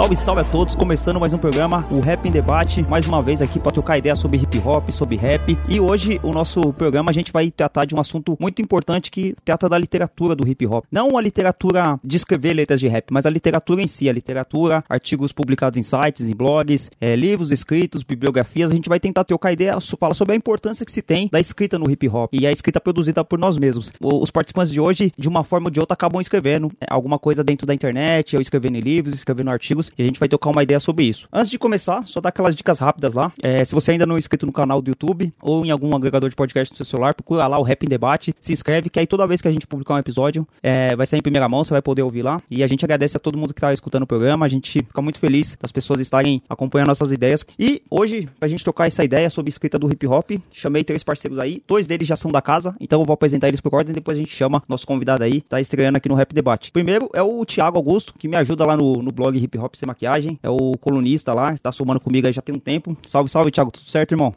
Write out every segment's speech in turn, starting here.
Salve, salve a todos, começando mais um programa, o Rap em Debate, mais uma vez aqui para trocar ideia sobre hip hop, sobre rap. E hoje o nosso programa a gente vai tratar de um assunto muito importante que trata da literatura do hip hop. Não a literatura de escrever letras de rap, mas a literatura em si, a literatura, artigos publicados em sites, em blogs, é, livros escritos, bibliografias. A gente vai tentar trocar ideia, falar sobre a importância que se tem da escrita no hip hop e a escrita produzida por nós mesmos. Os participantes de hoje, de uma forma ou de outra, acabam escrevendo é, alguma coisa dentro da internet, ou escrevendo em livros, escrevendo artigos, e a gente vai trocar uma ideia sobre isso. Antes de começar, só dar aquelas dicas rápidas lá. É, se você ainda não é inscrito no canal do YouTube ou em algum agregador de podcast no seu celular, procura lá o Rap em Debate, se inscreve, que aí toda vez que a gente publicar um episódio, é, vai sair em primeira mão, você vai poder ouvir lá. E a gente agradece a todo mundo que tá escutando o programa, a gente fica muito feliz das pessoas estarem acompanhando nossas ideias. E hoje, pra gente trocar essa ideia sobre escrita do hip hop, chamei três parceiros aí, dois deles já são da casa, então eu vou apresentar eles por ordem, depois a gente chama nosso convidado aí, tá estreando aqui no Rap Debate. Primeiro é o Thiago Augusto, que me ajuda lá no, no blog Hip Hop Sem Maquiagem, é o colunista lá, tá somando comigo aí já tem um tempo. Salve, salve, Thiago, tudo certo, irmão?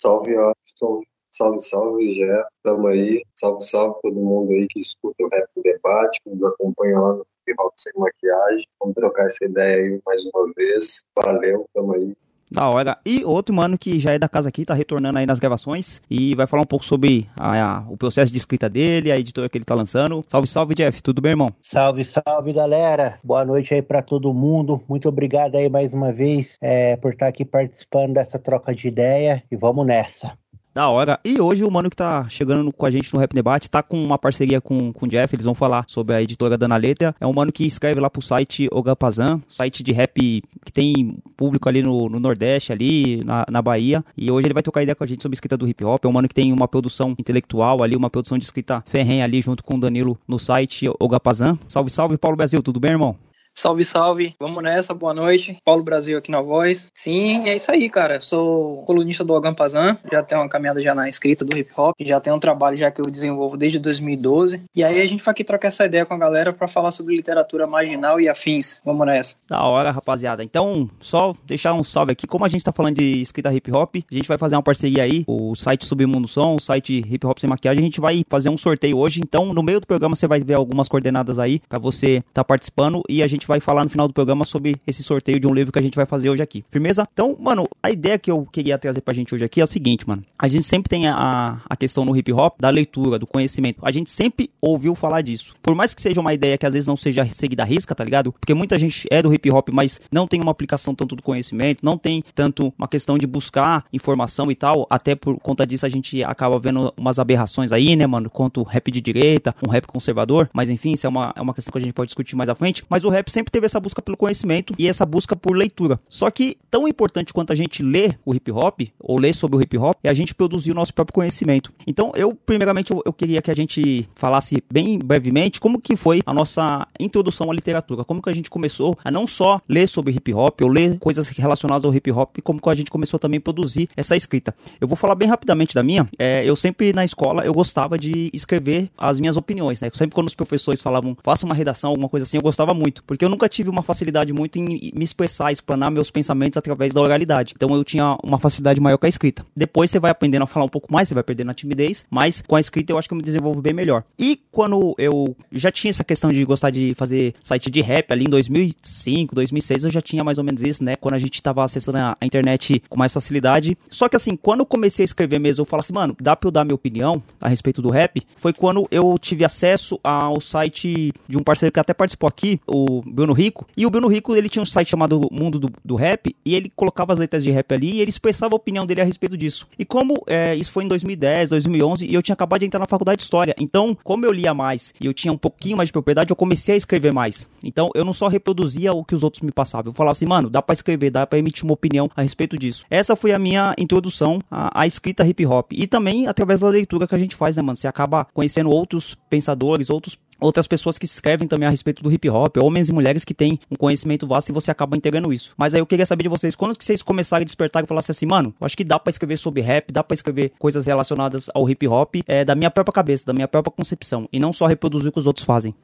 Salve, Austin. Salve, salve, Jé. Tamo aí. Salve, salve todo mundo aí que escuta o Rap no Debate, que nos acompanha lá no Hop Sem Maquiagem. Vamos trocar essa ideia aí mais uma vez. Valeu, tamo aí. Da hora. E outro mano que já é da casa aqui, tá retornando aí nas gravações e vai falar um pouco sobre a- a- o processo de escrita dele, a editora que ele tá lançando. Salve, salve, Jeff. Tudo bem, irmão? Salve, salve, galera. Boa noite aí pra todo mundo. Muito obrigado aí mais uma vez é, por estar aqui participando dessa troca de ideia e vamos nessa. Da hora. E hoje o mano que tá chegando com a gente no Rap Debate tá com uma parceria com, com o Jeff. Eles vão falar sobre a editora Dana Letra. É um mano que escreve lá pro site Ogapazan, site de rap que tem público ali no, no Nordeste, ali na, na Bahia. E hoje ele vai trocar ideia com a gente sobre escrita do hip hop. É um mano que tem uma produção intelectual ali, uma produção de escrita ferrenha ali junto com o Danilo no site Ogapazan. Salve, salve, Paulo Brasil. Tudo bem, irmão? Salve, salve. Vamos nessa, boa noite. Paulo Brasil aqui na voz. Sim, é isso aí, cara. Sou colunista do Agampazan, já tenho uma caminhada já na escrita do hip hop, já tenho um trabalho já que eu desenvolvo desde 2012. E aí a gente vai aqui trocar essa ideia com a galera para falar sobre literatura marginal e afins. Vamos nessa. Da hora, rapaziada. Então, só deixar um salve aqui. Como a gente tá falando de escrita hip hop, a gente vai fazer uma parceria aí. O site Submundo Som, o site Hip Hop Sem Maquiagem. A gente vai fazer um sorteio hoje. Então, no meio do programa, você vai ver algumas coordenadas aí pra você tá participando. E a gente vai falar no final do programa sobre esse sorteio de um livro que a gente vai fazer hoje aqui. Firmeza? Então, mano, a ideia que eu queria trazer pra gente hoje aqui é o seguinte, mano. A gente sempre tem a, a questão no hip hop da leitura, do conhecimento. A gente sempre ouviu falar disso. Por mais que seja uma ideia que às vezes não seja seguida à risca, tá ligado? Porque muita gente é do hip hop, mas não tem uma aplicação tanto do conhecimento, não tem tanto uma questão de buscar informação e tal. Até por conta disso a gente acaba vendo umas aberrações aí, né, mano? Quanto rap de direita, um rap conservador. Mas enfim, isso é uma, é uma questão que a gente pode discutir mais à frente. Mas o rap sempre teve essa busca pelo conhecimento e essa busca por leitura. Só que tão importante quanto a gente ler o hip hop, ou ler sobre o hip hop, é a gente produzir o nosso próprio conhecimento. Então, eu, primeiramente, eu, queria que a gente falasse bem brevemente como que foi a nossa introdução à literatura, como que a gente começou a não só ler sobre hip hop, ou ler coisas relacionadas ao hip hop, como que a gente começou também a produzir essa escrita. Eu vou falar bem rapidamente da minha. É, eu sempre, na escola, eu gostava de escrever as minhas opiniões, né? Sempre quando os professores falavam, faça uma redação, alguma coisa assim, eu gostava muito, porque eu nunca tive uma facilidade muito em me expressar, explanar meus pensamentos através da oralidade. Então eu tinha uma facilidade maior com a escrita. Depois você vai aprendendo a falar um pouco mais, você vai perdendo a timidez, mas com a escrita eu acho que eu me desenvolvo bem melhor. E quando eu já tinha essa questão de gostar de fazer site de rap ali em 2005, 2006, eu já tinha mais ou menos isso, né? Quando a gente tava acessando a internet com mais facilidade. Só que assim, quando eu comecei a escrever mesmo, eu falo assim, mano, dá pra eu dar minha opinião a respeito do rap, foi quando eu tive acesso ao site de um parceiro que até participou aqui, o Bruno Rico, e o Bruno Rico, ele tinha um site chamado Mundo do, do Rap, e ele colocava as letras de rap ali, e ele expressava a opinião dele a respeito disso. E como é, isso foi em 2010, 2011, e eu tinha acabado de entrar na faculdade de História, então, como eu lia mais, e eu tinha um pouquinho mais de propriedade, eu comecei a escrever mais. Então, eu não só reproduzia o que os outros me passavam, eu falava assim, mano, dá para escrever, dá para emitir uma opinião a respeito disso. Essa foi a minha introdução à, à escrita hip hop, e também através da leitura que a gente faz, né, mano? Você acaba conhecendo outros pensadores, outros outras pessoas que escrevem também a respeito do hip hop, homens e mulheres que têm um conhecimento vasto e você acaba integrando isso. Mas aí eu queria saber de vocês, quando que vocês começaram a despertar e falassem assim, mano, eu acho que dá para escrever sobre rap, dá para escrever coisas relacionadas ao hip hop, é, da minha própria cabeça, da minha própria concepção, e não só reproduzir o que os outros fazem.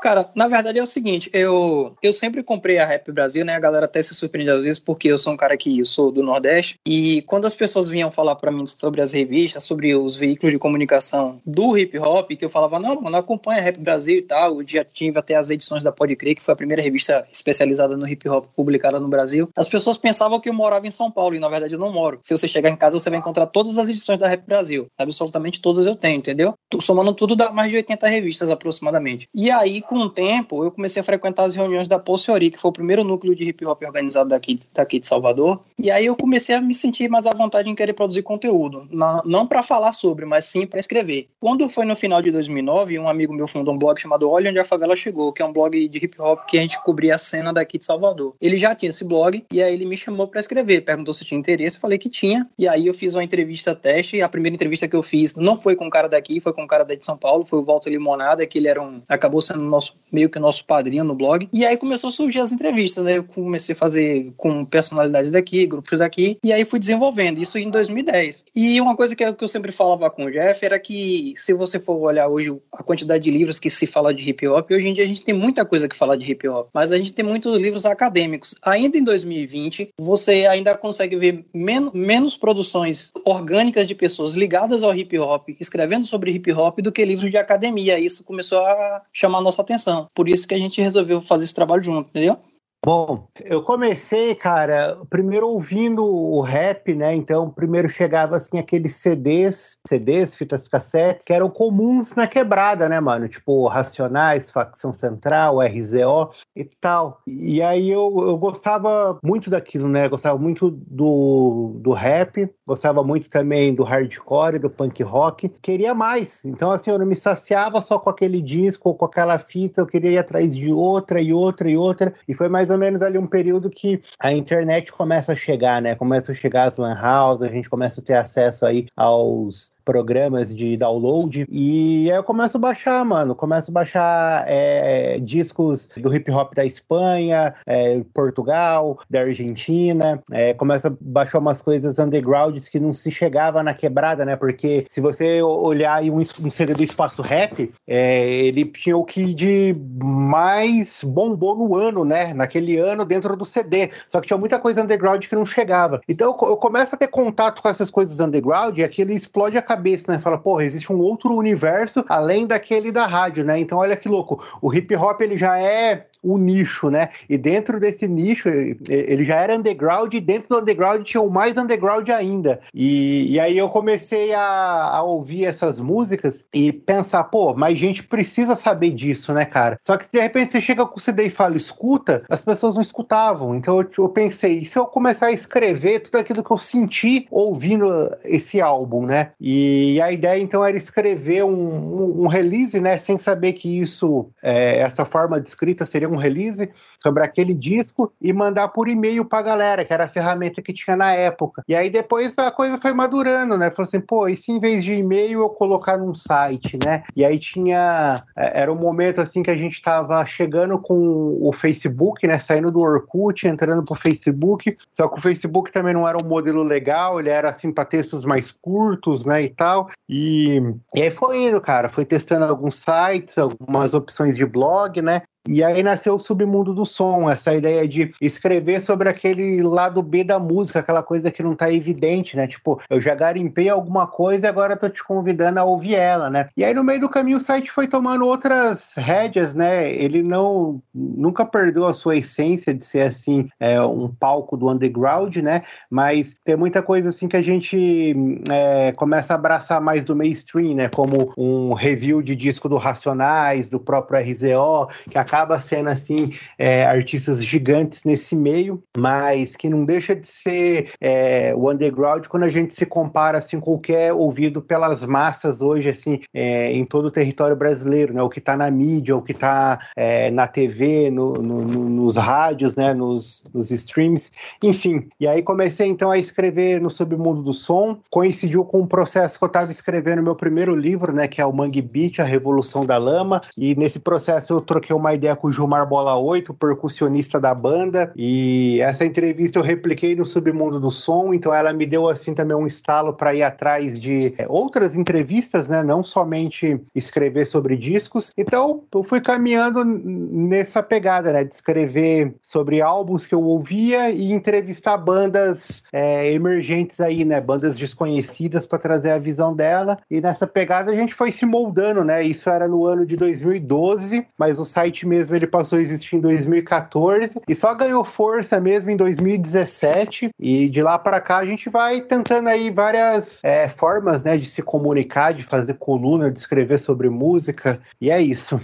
Cara, na verdade é o seguinte, eu, eu sempre comprei a Rap Brasil, né? A galera até se surpreende às vezes porque eu sou um cara que eu sou do Nordeste e quando as pessoas vinham falar para mim sobre as revistas, sobre os veículos de comunicação do hip hop, que eu falava, não, mano, acompanha a Rap Brasil e tal, eu já tive até as edições da Pode Crer, que foi a primeira revista especializada no hip hop publicada no Brasil. As pessoas pensavam que eu morava em São Paulo e na verdade eu não moro. Se você chegar em casa, você vai encontrar todas as edições da Rap Brasil. Absolutamente todas eu tenho, entendeu? Somando tudo dá mais de 80 revistas aproximadamente. E aí, com o tempo, eu comecei a frequentar as reuniões da Pulseori, que foi o primeiro núcleo de hip hop organizado daqui, daqui de Salvador. E aí eu comecei a me sentir mais à vontade em querer produzir conteúdo. Na, não para falar sobre, mas sim para escrever. Quando foi no final de 2009, um amigo meu fundou um blog chamado Olha Onde a Favela Chegou, que é um blog de hip hop que a gente cobria a cena daqui de Salvador. Ele já tinha esse blog e aí ele me chamou para escrever, perguntou se tinha interesse, eu falei que tinha. E aí eu fiz uma entrevista teste. A primeira entrevista que eu fiz não foi com um cara daqui, foi com um cara de São Paulo, foi o Walter Limonada, que ele era um acabou sendo nosso meio que nosso padrinho no blog. E aí começou a surgir as entrevistas, né? Eu comecei a fazer com personalidades daqui, grupos daqui, e aí fui desenvolvendo isso em 2010. E uma coisa que eu, sempre falava com o Jeff era que se você for olhar hoje a quantidade de livros que se fala de hip hop, hoje em dia a gente tem muita coisa que falar de hip hop, mas a gente tem muitos livros acadêmicos. Ainda em 2020, você ainda consegue ver men menos produções orgânicas de pessoas ligadas ao hip hop, escrevendo sobre hip hop, do que livros de academia. Isso começou a chamar a nossa atenção. Por isso que a gente resolveu fazer esse trabalho junto, entendeu? Bom, eu comecei, cara, primeiro ouvindo o rap, né? Então, primeiro chegava assim aqueles CDs, CDs, fitas cassete, que eram comuns na quebrada, né, mano? Tipo, Racionais, Facção Central, RZO e tal. E aí eu, eu gostava muito daquilo, né? Gostava muito do, do rap, gostava muito também do hardcore, do punk rock. Queria mais. Então, assim, eu não me saciava só com aquele disco ou com aquela fita, eu queria ir atrás de outra e outra e outra. E foi mais ou menos ali um período que a internet começa a chegar, né? Começa a chegar as lan house, a gente começa a ter acesso aí aos programas de download. E aí eu começo a baixar, mano. Começo a baixar é, discos do hip hop da Espanha, é, Portugal, da Argentina. É, começo a baixar umas coisas undergrounds que não se chegava na quebrada, né? Porque se você olhar um, um CD do Espaço Rap, é, ele tinha o que de mais bombou no ano, né? Naquele ano dentro do CD. Só que tinha muita coisa underground que não chegava. Então eu, eu começo a ter contato com essas coisas underground e aquilo explode a cabeça cabeça, né? Fala, porra, existe um outro universo além daquele da rádio, né? Então, olha que louco. O hip hop ele já é um nicho, né? E dentro desse nicho, ele já era underground, e dentro do underground tinha o mais underground ainda. E, e aí eu comecei a, a, ouvir essas músicas e pensar, pô, mais gente precisa saber disso, né, cara? Só que se de repente você chega com o CD e fala, escuta, as pessoas não escutavam. Então eu, eu pensei, e se eu começar a escrever tudo aquilo que eu senti ouvindo esse álbum, né? E a ideia então era escrever um, um, um release, né? Sem saber que isso, é, essa forma de escrita seria um um release sobre aquele disco e mandar por e-mail pra galera, que era a ferramenta que tinha na época. E aí depois a coisa foi madurando, né? Falou assim, pô, e se em vez de e-mail eu colocar num site, né? E aí tinha. É, era um momento assim que a gente tava chegando com o Facebook, né? Saindo do Orkut, entrando pro Facebook. Só que o Facebook também não era um modelo legal, ele era assim para textos mais curtos, né? E tal. E, e aí foi indo, cara. Foi testando alguns sites, algumas opções de blog, né? E aí nasceu o submundo do som, essa ideia de escrever sobre aquele lado B da música, aquela coisa que não tá evidente, né? Tipo, eu já garimpei alguma coisa e agora tô te convidando a ouvir ela, né? E aí no meio do caminho o site foi tomando outras rédeas, né? Ele não nunca perdeu a sua essência de ser assim, é, um palco do underground, né? Mas tem muita coisa assim que a gente é, começa a abraçar mais do mainstream, né? Como um review de disco do Racionais, do próprio RZO, que acaba acaba sendo assim é, artistas gigantes nesse meio, mas que não deixa de ser é, o underground quando a gente se compara assim com o que é ouvido pelas massas hoje assim é, em todo o território brasileiro, né? O que está na mídia, o que está é, na TV, no, no, no, nos rádios, né? Nos, nos streams, enfim. E aí comecei então a escrever no submundo do som. Coincidiu com um processo que eu estava escrevendo meu primeiro livro, né? Que é o Mangue Beat, a Revolução da Lama. E nesse processo eu troquei uma ideia com o Gilmar Bola 8, percussionista da banda. E essa entrevista eu repliquei no submundo do som. Então ela me deu assim também um estalo para ir atrás de é, outras entrevistas, né? Não somente escrever sobre discos. Então eu fui caminhando nessa pegada, né? De escrever sobre álbuns que eu ouvia e entrevistar bandas é, emergentes aí, né? Bandas desconhecidas para trazer a visão dela. E nessa pegada a gente foi se moldando, né? Isso era no ano de 2012, mas o site mesmo ele passou a existir em 2014 e só ganhou força mesmo em 2017. E de lá para cá a gente vai tentando aí várias é, formas, né? De se comunicar, de fazer coluna, de escrever sobre música. E é isso.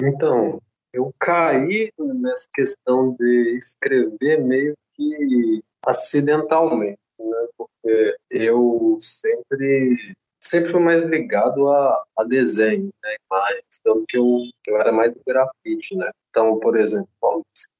Então, eu caí nessa questão de escrever meio que acidentalmente, né? Porque eu sempre sempre fui mais ligado a, a desenho, né, imagens, tanto que eu, eu era mais do grafite, né? Então, por exemplo,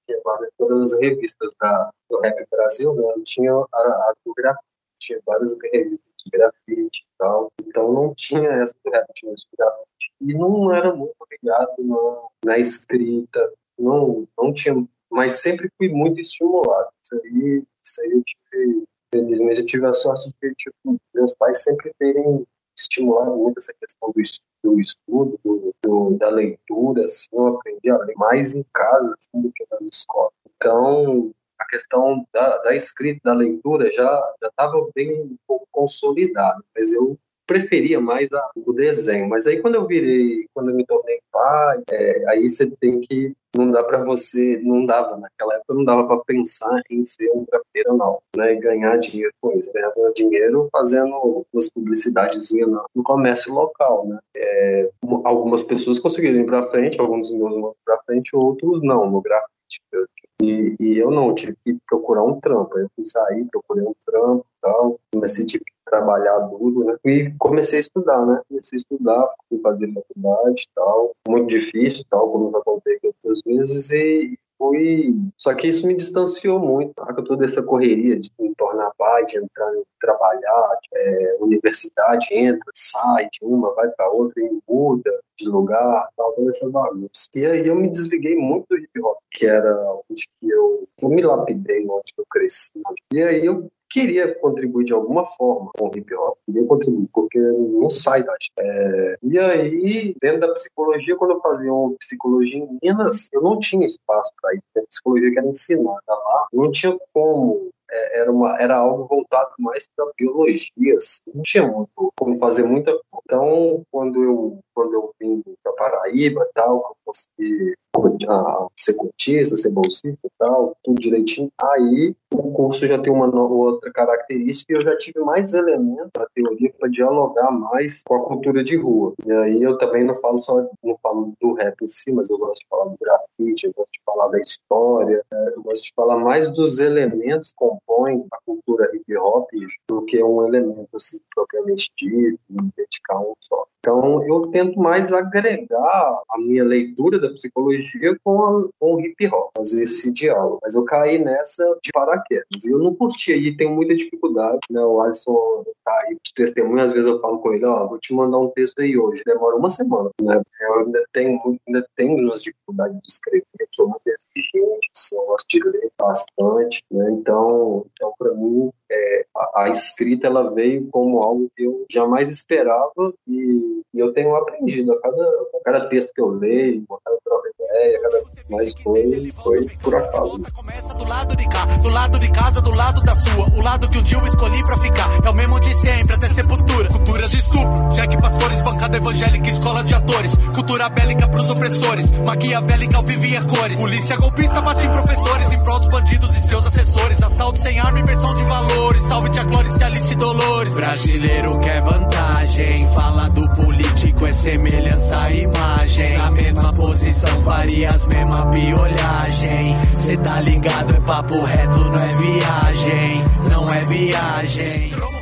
tinha todas as revistas da, do Rap Brasil, né? Tinha a, a do grafite, tinha várias revistas de grafite e tal. Então, não tinha essa do rap, tinha de grafite. E não era muito ligado na, escrita, não, não tinha, mas sempre fui muito estimulado. Isso aí, isso aí eu tive, felizmente, eu tive a sorte de tipo, meus pais sempre terem estimulado muito essa questão do, do estudo, do, do, da leitura, assim, eu aprendi a ler mais em casa assim, do que nas escolas. Então, a questão da, da escrita, da leitura, já estava bem um pouco consolidada, mas eu preferia mais a, o desenho. Mas aí quando eu virei, quando eu me tornei pai, é, aí você tem que não dá para você, não dava naquela época, não dava para pensar em ser um grafeiro não, né, e ganhar dinheiro com isso, ganhava dinheiro fazendo umas publicidades no, no comércio local, né. É, algumas pessoas conseguiram ir para frente, alguns meus para frente, outros não no grafite. E, e, eu não, tive que procurar um trampo. Eu fui sair, procurei um trampo tal. Comecei tive que trabalhar duro, né? E comecei a estudar, né? Comecei a estudar, fui fazer faculdade tal. Muito difícil, tal, como eu já contei outras vezes. E fui. Só que isso me distanciou muito, tá? toda essa correria de me tornar pai, de entrar, trabalhar, é, universidade, entra, sai de uma, vai para outra e muda de lugar, tal, toda essa bagunça. E aí eu me desliguei muito do hip hop, que era onde que eu, eu me lapidei, onde eu cresci. E aí eu queria contribuir de alguma forma com o hip hop, queria contribuir, porque não sai da é, E aí, dentro da psicologia, quando eu fazia uma psicologia em Minas, eu não tinha espaço para isso, a psicologia que era ensinada lá, não tinha como é, era, uma, era algo voltado mais para biologia, assim, não tinha muito como fazer muita coisa. Então, quando eu, quando eu vim para Paraíba tal, eu consegui a ser cotista, ser bolsista e tal, tudo direitinho. Aí o curso já tem uma outra característica e eu já tive mais elementos da teoria para dialogar mais com a cultura de rua. E aí eu também não falo só não falo do rap em si, mas eu gosto de falar do grafite, eu gosto de falar da história, né? eu gosto de falar mais dos elementos que compõem a cultura hip hop do que um elemento assim propriamente dito, dedicar um só. Então, eu tento mais agregar a minha leitura da psicologia com, com o hip hop, fazer esse diálogo. Mas eu caí nessa de paraquedas. E eu não curti, e tenho muita dificuldade. Né? O Alisson tá aí de testemunho, às vezes eu falo com ele: Ó, oh, vou te mandar um texto aí hoje. Demora uma semana. Né? Eu ainda tenho, ainda tenho umas dificuldades de escrever. Eu sou muito exigente, assim, eu gosto de ler bastante. Né? Então, então para mim, é, a, a, escrita ela veio como algo que eu jamais esperava e, e eu tenho aprendido a cada, a cada texto que eu leio, a cada troca ideia, cada mais foi, foi por acaso. Começa do lado de cá, do lado de casa, do lado da sua, o lado que um dia eu escolhi pra ficar, é o mesmo de sempre até sepultura. Cultura de estupro, Jack Pastores, bancada evangélica, escola de atores, cultura bélica pros opressores, maquiavélica ao vivo e a cores, polícia golpista bate em professores, em prol dos bandidos e seus assessores, assalto sem arma, inversão de valor valores. Salve tia Clóris e Alice Dolores. Brasileiro quer vantagem. Fala do político, é semelhança à imagem. Na mesma posição, faria as mesmas piolhagem. Cê tá ligado, é papo reto, não é viagem. Não é viagem.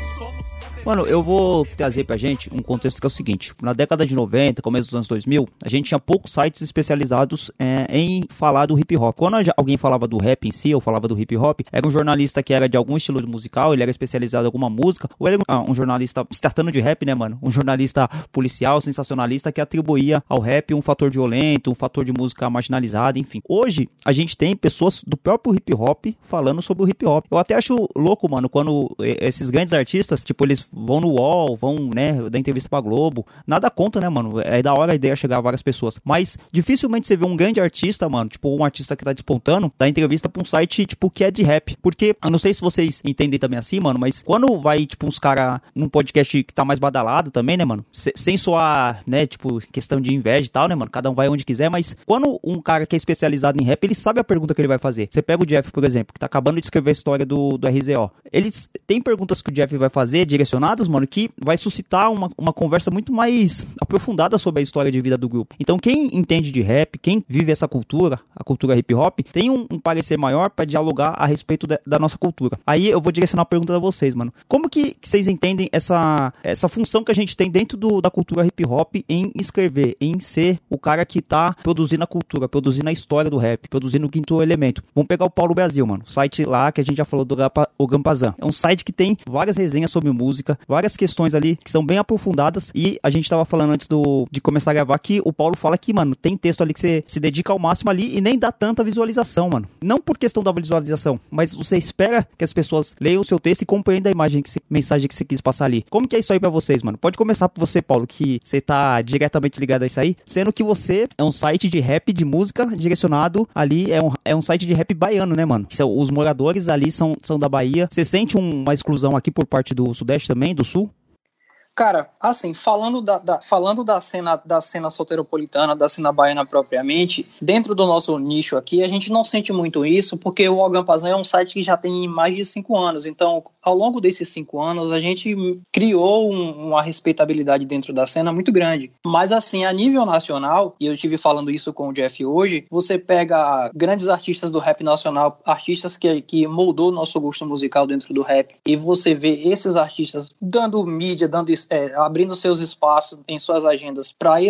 Mano, eu vou trazer pra gente um contexto que é o seguinte: na década de 90, começo dos anos 2000, a gente tinha poucos sites especializados é, em falar do hip hop. Quando alguém falava do rap em si, ou falava do hip hop, era um jornalista que era de algum estilo musical, ele era especializado em alguma música, ou era ah, um jornalista, se tratando de rap, né, mano? Um jornalista policial, sensacionalista, que atribuía ao rap um fator violento, um fator de música marginalizada, enfim. Hoje, a gente tem pessoas do próprio hip hop falando sobre o hip hop. Eu até acho louco, mano, quando esses grandes artistas, tipo, eles vão no UOL, vão, né, dar entrevista pra Globo. Nada conta, né, mano? É da hora a ideia chegar a várias pessoas. Mas dificilmente você vê um grande artista, mano, tipo um artista que tá despontando, dar entrevista pra um site, tipo, que é de rap. Porque, eu não sei se vocês entendem também assim, mano, mas quando vai, tipo, uns caras num podcast que tá mais badalado também, né, mano? sem soar, né, tipo, questão de inveja e tal, né, mano? Cada um vai onde quiser, mas quando um cara que é especializado em rap, ele sabe a pergunta que ele vai fazer. Você pega o Jeff, por exemplo, que tá acabando de escrever a história do, do RZO. Eles tem perguntas que o Jeff vai fazer direcionadas mano, que vai suscitar uma, uma conversa muito mais aprofundada sobre a história de vida do grupo. Então, quem entende de rap, quem vive essa cultura, a cultura hip hop, tem um, um parecer maior para dialogar a respeito de, da nossa cultura. Aí eu vou direcionar a pergunta a vocês, mano. Como que, que, vocês entendem essa, essa função que a gente tem dentro do, da cultura hip hop em escrever, em ser o cara que tá produzindo a cultura, produzindo a história do rap, produzindo o quinto elemento? Vamos pegar o Paulo Brasil, mano. O site lá que a gente já falou do o Gampazan. É um site que tem várias resenhas sobre música, várias questões ali que são bem aprofundadas. E a gente tava falando antes do, de começar a gravar que o Paulo fala que, mano, tem texto ali que você se dedica ao máximo ali e nem dá tanta visualização, mano. Não por questão da visualização, mas você espera que as pessoas leiam o seu texto e compreendam a imagem que se, mensagem que você quis passar ali. Como que é isso aí para vocês, mano? Pode começar por você, Paulo, que você tá diretamente ligado a isso aí, sendo que você é um site de rap de música direcionado ali, é um, é um site de rap baiano, né, mano? Os moradores ali são, são da Bahia. Você sente uma exclusão aqui por parte do Sudeste também, do Sul? Cara, assim, falando da, da, falando da cena da cena solteropolitana, da cena baiana propriamente, dentro do nosso nicho aqui, a gente não sente muito isso, porque o Ogampazan é um site que já tem mais de cinco anos. Então, ao longo desses cinco anos, a gente criou um, uma respeitabilidade dentro da cena muito grande. Mas, assim, a nível nacional, e eu tive falando isso com o Jeff hoje, você pega grandes artistas do rap nacional, artistas que, que moldou nosso gosto musical dentro do rap, e você vê esses artistas dando mídia, dando é, abrindo seus espaços em suas agendas para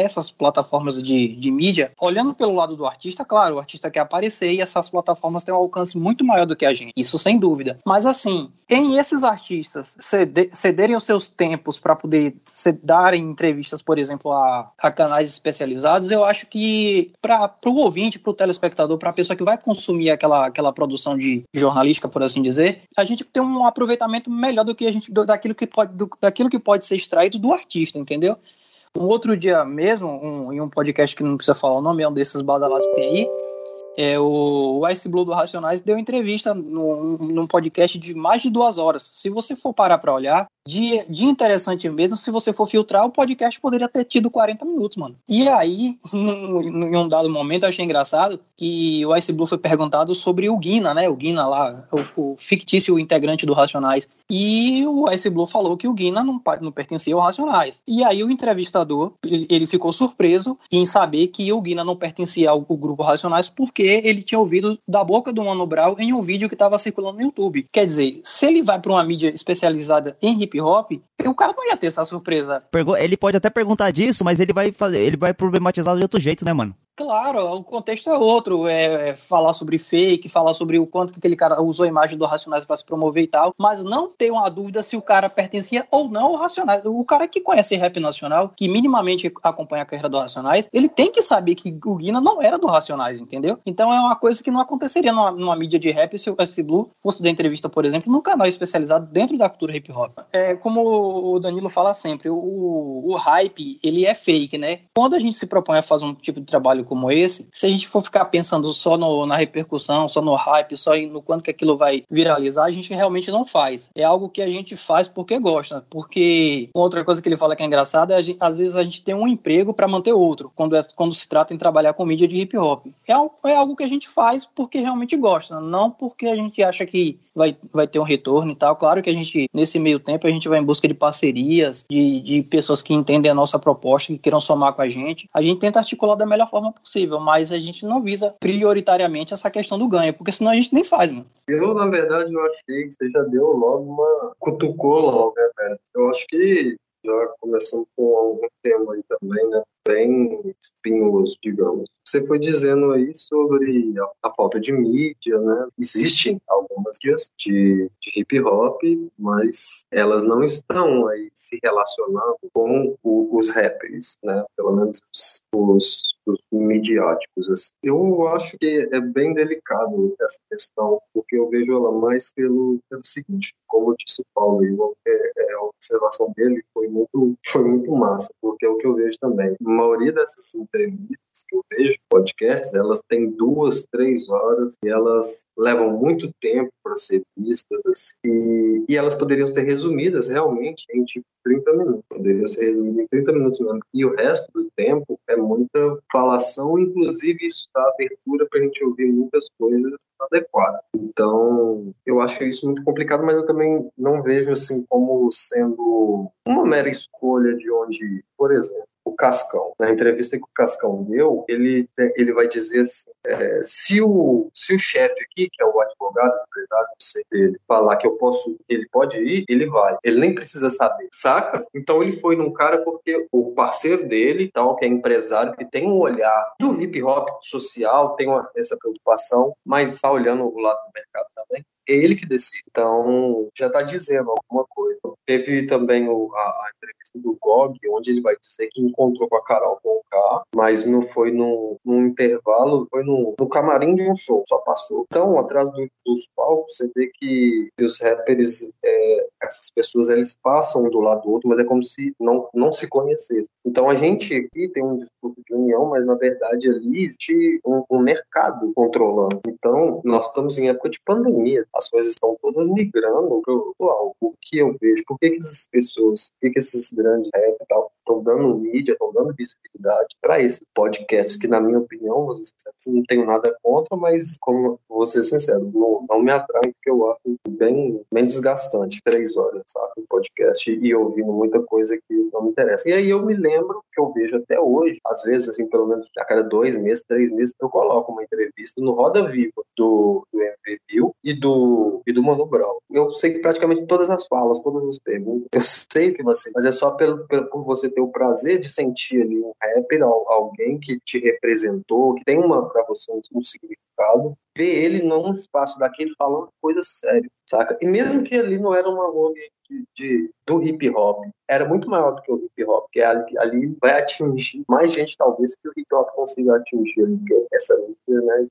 essas plataformas de, de mídia, olhando pelo lado do artista, claro, o artista quer aparecer e essas plataformas têm um alcance muito maior do que a gente, isso sem dúvida. Mas assim, em esses artistas ceder, cederem os seus tempos para poder darem entrevistas, por exemplo, a, a canais especializados, eu acho que para o ouvinte, para o telespectador, para a pessoa que vai consumir aquela, aquela produção de jornalística, por assim dizer, a gente tem um aproveitamento melhor do que a gente daquilo que pode do, daquilo aquilo que pode ser extraído do artista, entendeu? Um outro dia mesmo, um, em um podcast que não precisa falar o nome, é um desses badalados que tem aí, é, o Ice Blue do Racionais deu entrevista num, num podcast de mais de duas horas. Se você for parar para olhar, de, de interessante mesmo, se você for filtrar, o podcast poderia ter tido 40 minutos, mano. E aí, em um dado momento, eu achei engraçado que o Ice Blue foi perguntado sobre o Guina, né? O Guina lá, o, o fictício integrante do Racionais. E o Ice Blue falou que o Guina não, não pertencia ao Racionais. E aí o entrevistador, ele, ficou surpreso em saber que o Guina não pertencia ao, ao grupo Racionais porque ele tinha ouvido da boca do Mano Brown em um vídeo que estava circulando no YouTube. Quer dizer, se ele vai para uma mídia especializada em hop, o cara não ia ter essa surpresa. Ele pode até perguntar disso, mas ele vai fazer, ele vai problematizar de outro jeito, né, mano? Claro, o contexto é outro. É, é, falar sobre fake, falar sobre o quanto que aquele cara usou a imagem do Racionais para se promover e tal, mas não ter uma dúvida se o cara pertencia ou não ao Racionais. O cara que conhece rap nacional, que minimamente acompanha a carreira do Racionais, ele tem que saber que o Guina não era do Racionais, entendeu? Então é uma coisa que não aconteceria numa, numa mídia de rap se o S Blue fosse dar entrevista, por exemplo, num canal especializado dentro da cultura hip hop. É, como o Danilo fala sempre, o, o hype, ele é fake, né? Quando a gente se propõe a fazer um tipo de trabalho trabalho como esse, se a gente for ficar pensando só no, na repercussão, só no hype, só no quanto que aquilo vai viralizar, a gente realmente não faz. É algo que a gente faz porque gosta. Porque outra coisa que ele fala que é engraçada é às vezes a gente tem um emprego para manter outro, quando, é, quando se trata em trabalhar com mídia de hip hop. É, é algo que a gente faz porque realmente gosta, não porque a gente acha que vai, vai ter um retorno e tal. Claro que a gente, nesse meio tempo, a gente vai em busca de parcerias, de, de pessoas que entendem a nossa proposta, que queiram somar com a gente. A gente tenta articular da melhor forma possível, mas a gente não visa prioritariamente essa questão do ganho, porque senão a gente nem faz, mano. Eu, na verdade, eu achei que você já deu logo uma. cutucou logo, né, velho? Eu acho que já começando com algum tema aí também, né? Bem espinhoso, digamos. Você foi dizendo aí sobre a, a falta de mídia, né? Existem algumas dias de, de hip hop, mas elas não estão aí se relacionando com o, os rappers, né? Pelo menos os, os, os midiáticos. Assim. Eu acho que é bem delicado essa questão, porque eu vejo ela mais pelo, pelo seguinte, como disse o Paulo, é, é, a observação dele foi muito, foi muito massa, porque é o que eu vejo também. A maioria dessas entrevistas que eu vejo, podcasts, elas têm duas, três horas e elas levam muito tempo para ser vistas assim, e, e elas poderiam ser resumidas realmente em tipo 30 minutos. Poderiam ser resumidas em 30 minutos mesmo. E o resto do tempo é muita falação, inclusive isso dá abertura para a gente ouvir muitas coisas adequadas. Então, eu acho isso muito complicado, mas eu também não vejo assim como sendo uma mera escolha de onde, por exemplo, o Cascão. Na entrevista que o Cascão deu, ele, ele vai dizer assim: é, se o, se o chefe aqui, que é o advogado, o empresário, dele, falar que eu posso, ele pode ir, ele vai. Ele nem precisa saber, saca? Então ele foi num cara porque o parceiro dele, tal, que é empresário, que tem um olhar do hip hop social, tem uma, essa preocupação, mas está olhando o lado do mercado também ele que decide. Então, já está dizendo alguma coisa. Teve também o, a, a, entrevista do Gog, onde ele vai dizer que encontrou com a Carol Conká, mas não foi no, num intervalo, foi no, no camarim de um show, só passou. Então, atrás do, dos palcos, você vê que os rappers, é, essas pessoas, eles passam do lado do outro, mas é como se não, não se conhecessem. Então, a gente aqui tem um discurso de união, mas na verdade ali existe um, um mercado controlando. Então, nós estamos em época de pandemia coisas estão todas migrando para o atual. O que eu vejo, por que, que essas pessoas, por que, que esses grandes rap estão dando mídia, estão dando visibilidade para esses podcasts que, na minha opinião, não tenho nada contra, mas, como vou ser sincero, não, não me atrai, porque eu acho bem, bem desgastante. Três horas, sabe, um podcast e ouvindo muita coisa que não me interessa. E aí eu me lembro que eu vejo até hoje, às vezes, assim, pelo menos a cada dois meses, três meses, eu coloco uma entrevista no Roda Viva do, do MV Bill e do e do Mano Brown. Eu sei praticamente todas as falas, todas as perguntas, eu sei que você, mas é só pelo, pelo, por você ter o prazer de sentir ali um rapper, alguém que te representou, que tem uma para você um significado, ver ele num espaço daquele falando coisa séria, saca? E mesmo que ali não era uma ONG de, de, do hip hop, era muito maior do que o hip hop, que ali, ali vai atingir mais gente, talvez, que o hip hop consiga atingir ali, que é essa mídia, né.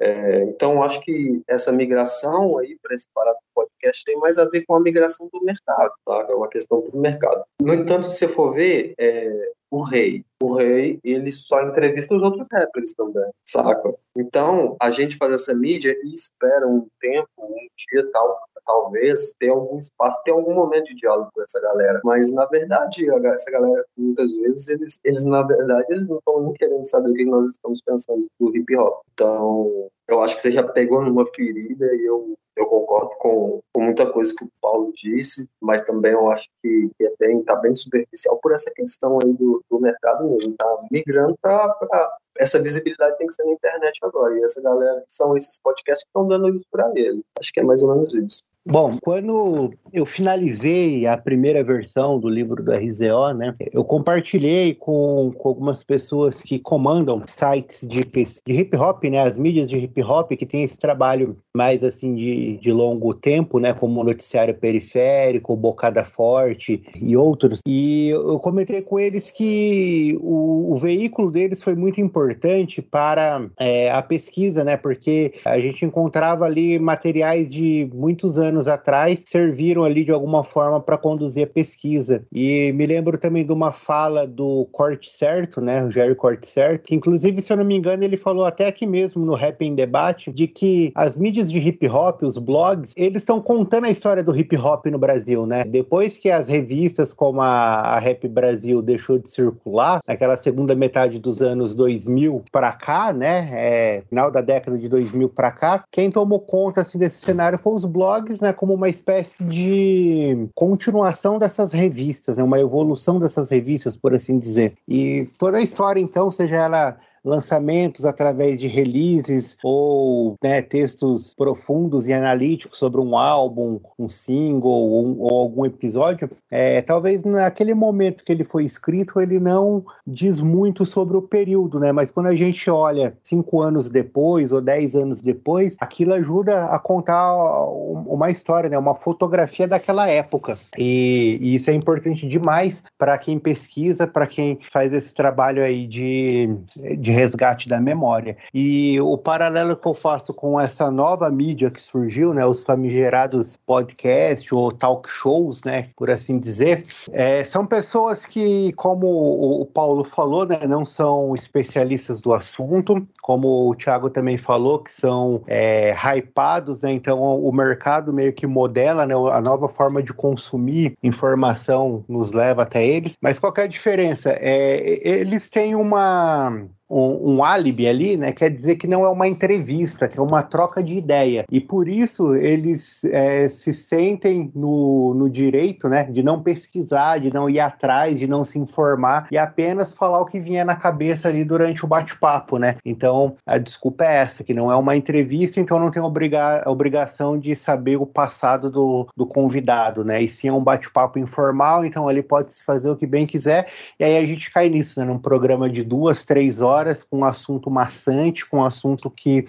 É, então, acho que essa migração aí para esse parado do podcast tem mais a ver com a migração do mercado, tá? É uma questão do mercado. No entanto, se você for ver, é, o rei. O rei, ele só entrevista os outros rappers também, saca? Então, a gente faz essa mídia e espera um tempo, um dia tal, talvez ter algum espaço, ter algum momento de diálogo com essa galera. Mas, na verdade, essa galera, muitas vezes, eles, eles na verdade, eles não estão nem querendo saber o que nós estamos pensando do hip hop. Então, eu acho que você já pegou numa ferida e eu, eu concordo com, com muita coisa que o Paulo disse, mas também eu acho que, que é bem, tá bem superficial por essa questão aí do, do mercado mesmo, tá migrando para essa visibilidade tem que ser na internet agora. E essa galera são esses podcasts que estão dando isso para ele. Acho que é mais ou menos isso. Bom, quando eu finalizei a primeira versão do livro do RZO, né, eu compartilhei com, com algumas pessoas que comandam sites de, de hip hop, né, as mídias de hip hop, que tem esse trabalho mais assim de, de longo tempo, né, como Noticiário Periférico, Bocada Forte e outros. E eu comentei com eles que o, o veículo deles foi muito importante para é, a pesquisa, né, porque a gente encontrava ali materiais de muitos anos anos atrás serviram ali de alguma forma para conduzir a pesquisa. E me lembro também de uma fala do Corte Certo, né, o Jerry Corte Certo, que inclusive, se eu não me engano, ele falou até aqui mesmo no Rap em Debate de que as mídias de hip hop, os blogs, eles estão contando a história do hip hop no Brasil, né? Depois que as revistas como a, a Rap Brasil deixou de circular, naquela segunda metade dos anos 2000 para cá, né, é, final da década de 2000 para cá, quem tomou conta assim desse cenário foi os blogs, né, como uma espécie de continuação dessas revistas, né, uma evolução dessas revistas, por assim dizer. E toda a história, então, seja ela lançamentos através de releases ou né, textos profundos e analíticos sobre um álbum, um single ou, ou algum episódio, é, talvez naquele momento que ele foi escrito ele não diz muito sobre o período, né? Mas quando a gente olha cinco anos depois ou dez anos depois, aquilo ajuda a contar uma história, né? Uma fotografia daquela época. E, e isso é importante demais para quem pesquisa, para quem faz esse trabalho aí de, de resgate da memória. E o paralelo que eu faço com essa nova mídia que surgiu, né, os famigerados podcasts ou talk shows, né, por assim dizer, é, são pessoas que, como o Paulo falou, né, não são especialistas do assunto, como o Thiago também falou, que são é, hypados, né, então o mercado meio que modela, né, a nova forma de consumir informação nos leva até eles. Mas qual é a diferença? É, eles têm uma um, um, álibi ali, né, quer dizer que não é uma entrevista, que é uma troca de ideia. E por isso eles é, se sentem no, no direito né, de não pesquisar, de não ir atrás, de não se informar e apenas falar o que vinha na cabeça ali durante o bate-papo. Né? Então a desculpa é essa, que não é uma entrevista, então não tem obriga obrigação de saber o passado do, do convidado, né? E sim é um bate-papo informal, então ali pode se fazer o que bem quiser. E aí a gente cai nisso, né? Num programa de duas, três horas horas com um assunto maçante, com um assunto que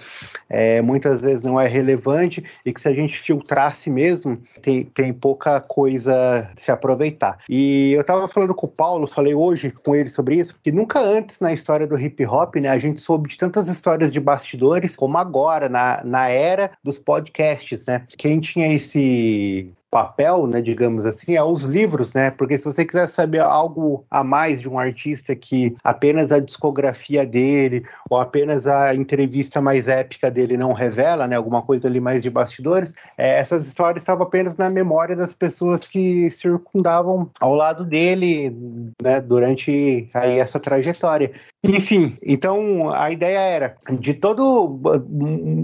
é, muitas vezes não é relevante e que se a gente filtrasse mesmo, tem, tem pouca coisa se aproveitar. E eu estava falando com o Paulo, falei hoje com ele sobre isso, que nunca antes na história do hip hop, né, a gente soube de tantas histórias de bastidores como agora, na, na era dos podcasts, né? Quem tinha esse papel, né, digamos assim, é os livros, né? Porque se você quiser saber algo a mais de um artista que apenas a discografia dele ou apenas a entrevista mais épica dele não revela, né, alguma coisa ali mais de bastidores, é, essas histórias estavam apenas na memória das pessoas que circundavam ao lado dele, né, durante aí essa trajetória. Enfim, então a ideia era de todo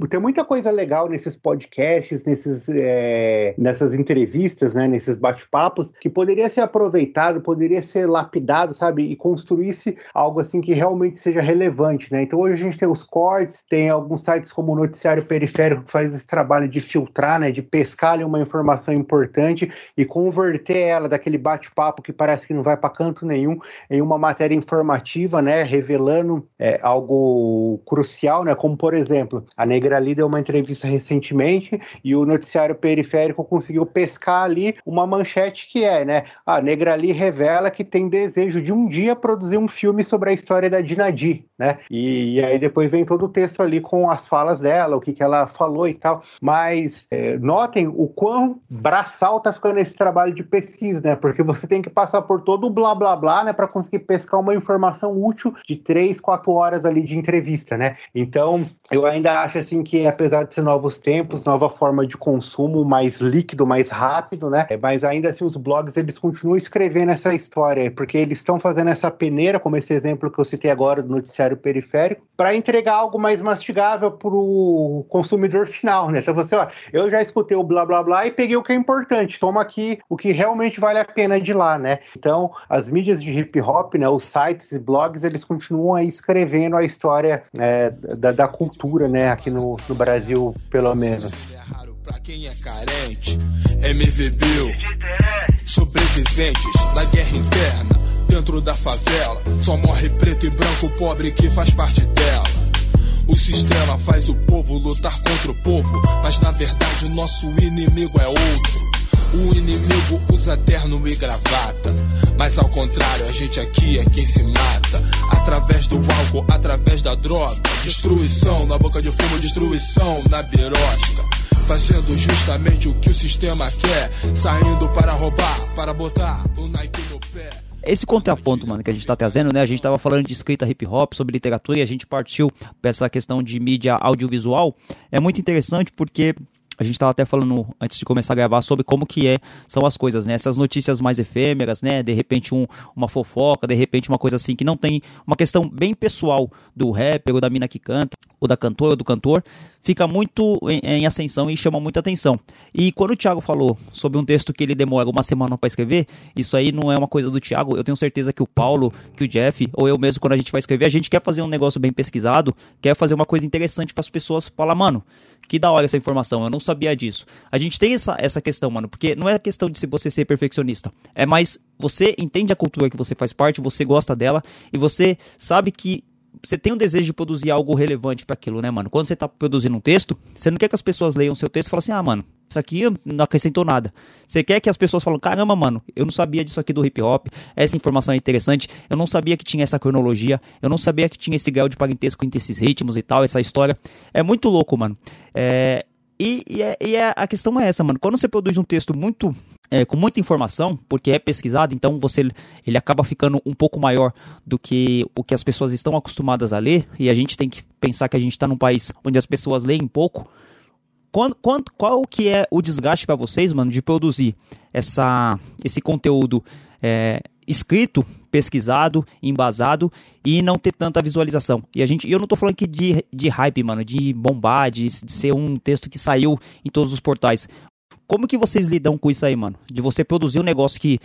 tem muita coisa legal nesses podcasts, nesses é, nessas entrevistas entrevistas, né, nesses bate-papos, que poderia ser aproveitado, poderia ser lapidado, sabe, e construísse algo assim que realmente seja relevante, né? Então hoje a gente tem os cortes, tem alguns sites como o Noticiário Periférico que faz esse trabalho de filtrar, né, de pescar ali uma informação importante e converter ela daquele bate-papo que parece que não vai para canto nenhum em uma matéria informativa, né, revelando é, algo crucial, né, como por exemplo, a Negra Lee deu uma entrevista recentemente e o Noticiário Periférico conseguiu pescar ali uma manchete que é, né? A Negra ali revela que tem desejo de um dia produzir um filme sobre a história da Dinadi, né? E, e aí depois vem todo o texto ali com as falas dela, o que, que ela falou e tal. Mas é, notem o quão braçal tá ficando esse trabalho de pesquisa, né? Porque você tem que passar por todo o blá blá blá, né? Para conseguir pescar uma informação útil de três, quatro horas ali de entrevista, né? Então, eu ainda acho assim que apesar de ser novos tempos, nova forma de consumo mais líquido, mais rápido, né? Mas ainda assim os blogs eles continuam escrevendo essa história, porque eles estão fazendo essa peneira, como esse exemplo que eu citei agora do noticiário periférico, para entregar algo mais mastigável para o consumidor final, né? Então você, ó, eu já escutei o blá blá blá e peguei o que é importante, toma aqui o que realmente vale a pena de lá, né? Então as mídias de hip hop, né? Os sites e blogs eles continuam aí escrevendo a história é, da, da, cultura, né? Aqui no, no Brasil, pelo menos pra quem é carente. MV Bill, sobreviventes da guerra interna, dentro da favela. Só morre preto e branco pobre que faz parte dela. O sistema faz o povo lutar contra o povo, mas na verdade o nosso inimigo é outro. O inimigo usa terno e gravata. Mas ao contrário, a gente aqui é quem se mata. Através do álcool, através da droga. Destruição na boca de fumo, destruição na birosca. Fazendo justamente o que o sistema quer, saindo para roubar, para botar o Nike no pé. Esse contraponto, mano, que a gente tá trazendo, né? A gente tava falando de escrita hip hop, sobre literatura, e a gente partiu pra essa questão de mídia audiovisual. É muito interessante porque a gente estava até falando antes de começar a gravar sobre como que é, são as coisas, né? Essas notícias mais efêmeras, né? De repente um, uma fofoca, de repente uma coisa assim que não tem uma questão bem pessoal do rapper ou da mina que canta, ou da cantora ou do cantor, fica muito em, em ascensão e chama muita atenção. E quando o Thiago falou sobre um texto que ele demora uma semana para escrever, isso aí não é uma coisa do Thiago. Eu tenho certeza que o Paulo, que o Jeff, ou eu mesmo, quando a gente vai escrever, a gente quer fazer um negócio bem pesquisado, quer fazer uma coisa interessante para as pessoas falar, mano, que da hora essa informação, eu não sabia disso. A gente tem essa, essa questão, mano, porque não é questão de se você ser perfeccionista, é mais você entende a cultura que você faz parte, você gosta dela e você sabe que você tem um desejo de produzir algo relevante para aquilo, né, mano? Quando você tá produzindo um texto, você não quer que as pessoas leiam seu texto e falem assim: "Ah, mano, isso aqui não acrescentou nada". Você quer que as pessoas falem: "Caramba, mano, eu não sabia disso aqui do hip hop, essa informação é interessante, eu não sabia que tinha essa cronologia, eu não sabia que tinha esse grau de parentesco entre esses ritmos e tal, essa história". É muito louco, mano. É, e, e, é, e é, a questão é essa, mano. Quando você produz um texto muito é, com muita informação, porque é pesquisado, então você ele acaba ficando um pouco maior do que o que as pessoas estão acostumadas a ler, e a gente tem que pensar que a gente está num país onde as pessoas leem pouco. Quando, quando, qual que é o desgaste para vocês, mano, de produzir essa, esse conteúdo é, escrito, pesquisado, embasado e não ter tanta visualização. E a gente, eu não tô falando aqui de, de hype, mano, de bombar, de, de ser um texto que saiu em todos os portais. Como que vocês lidam com isso aí, mano? De você produzir um negócio que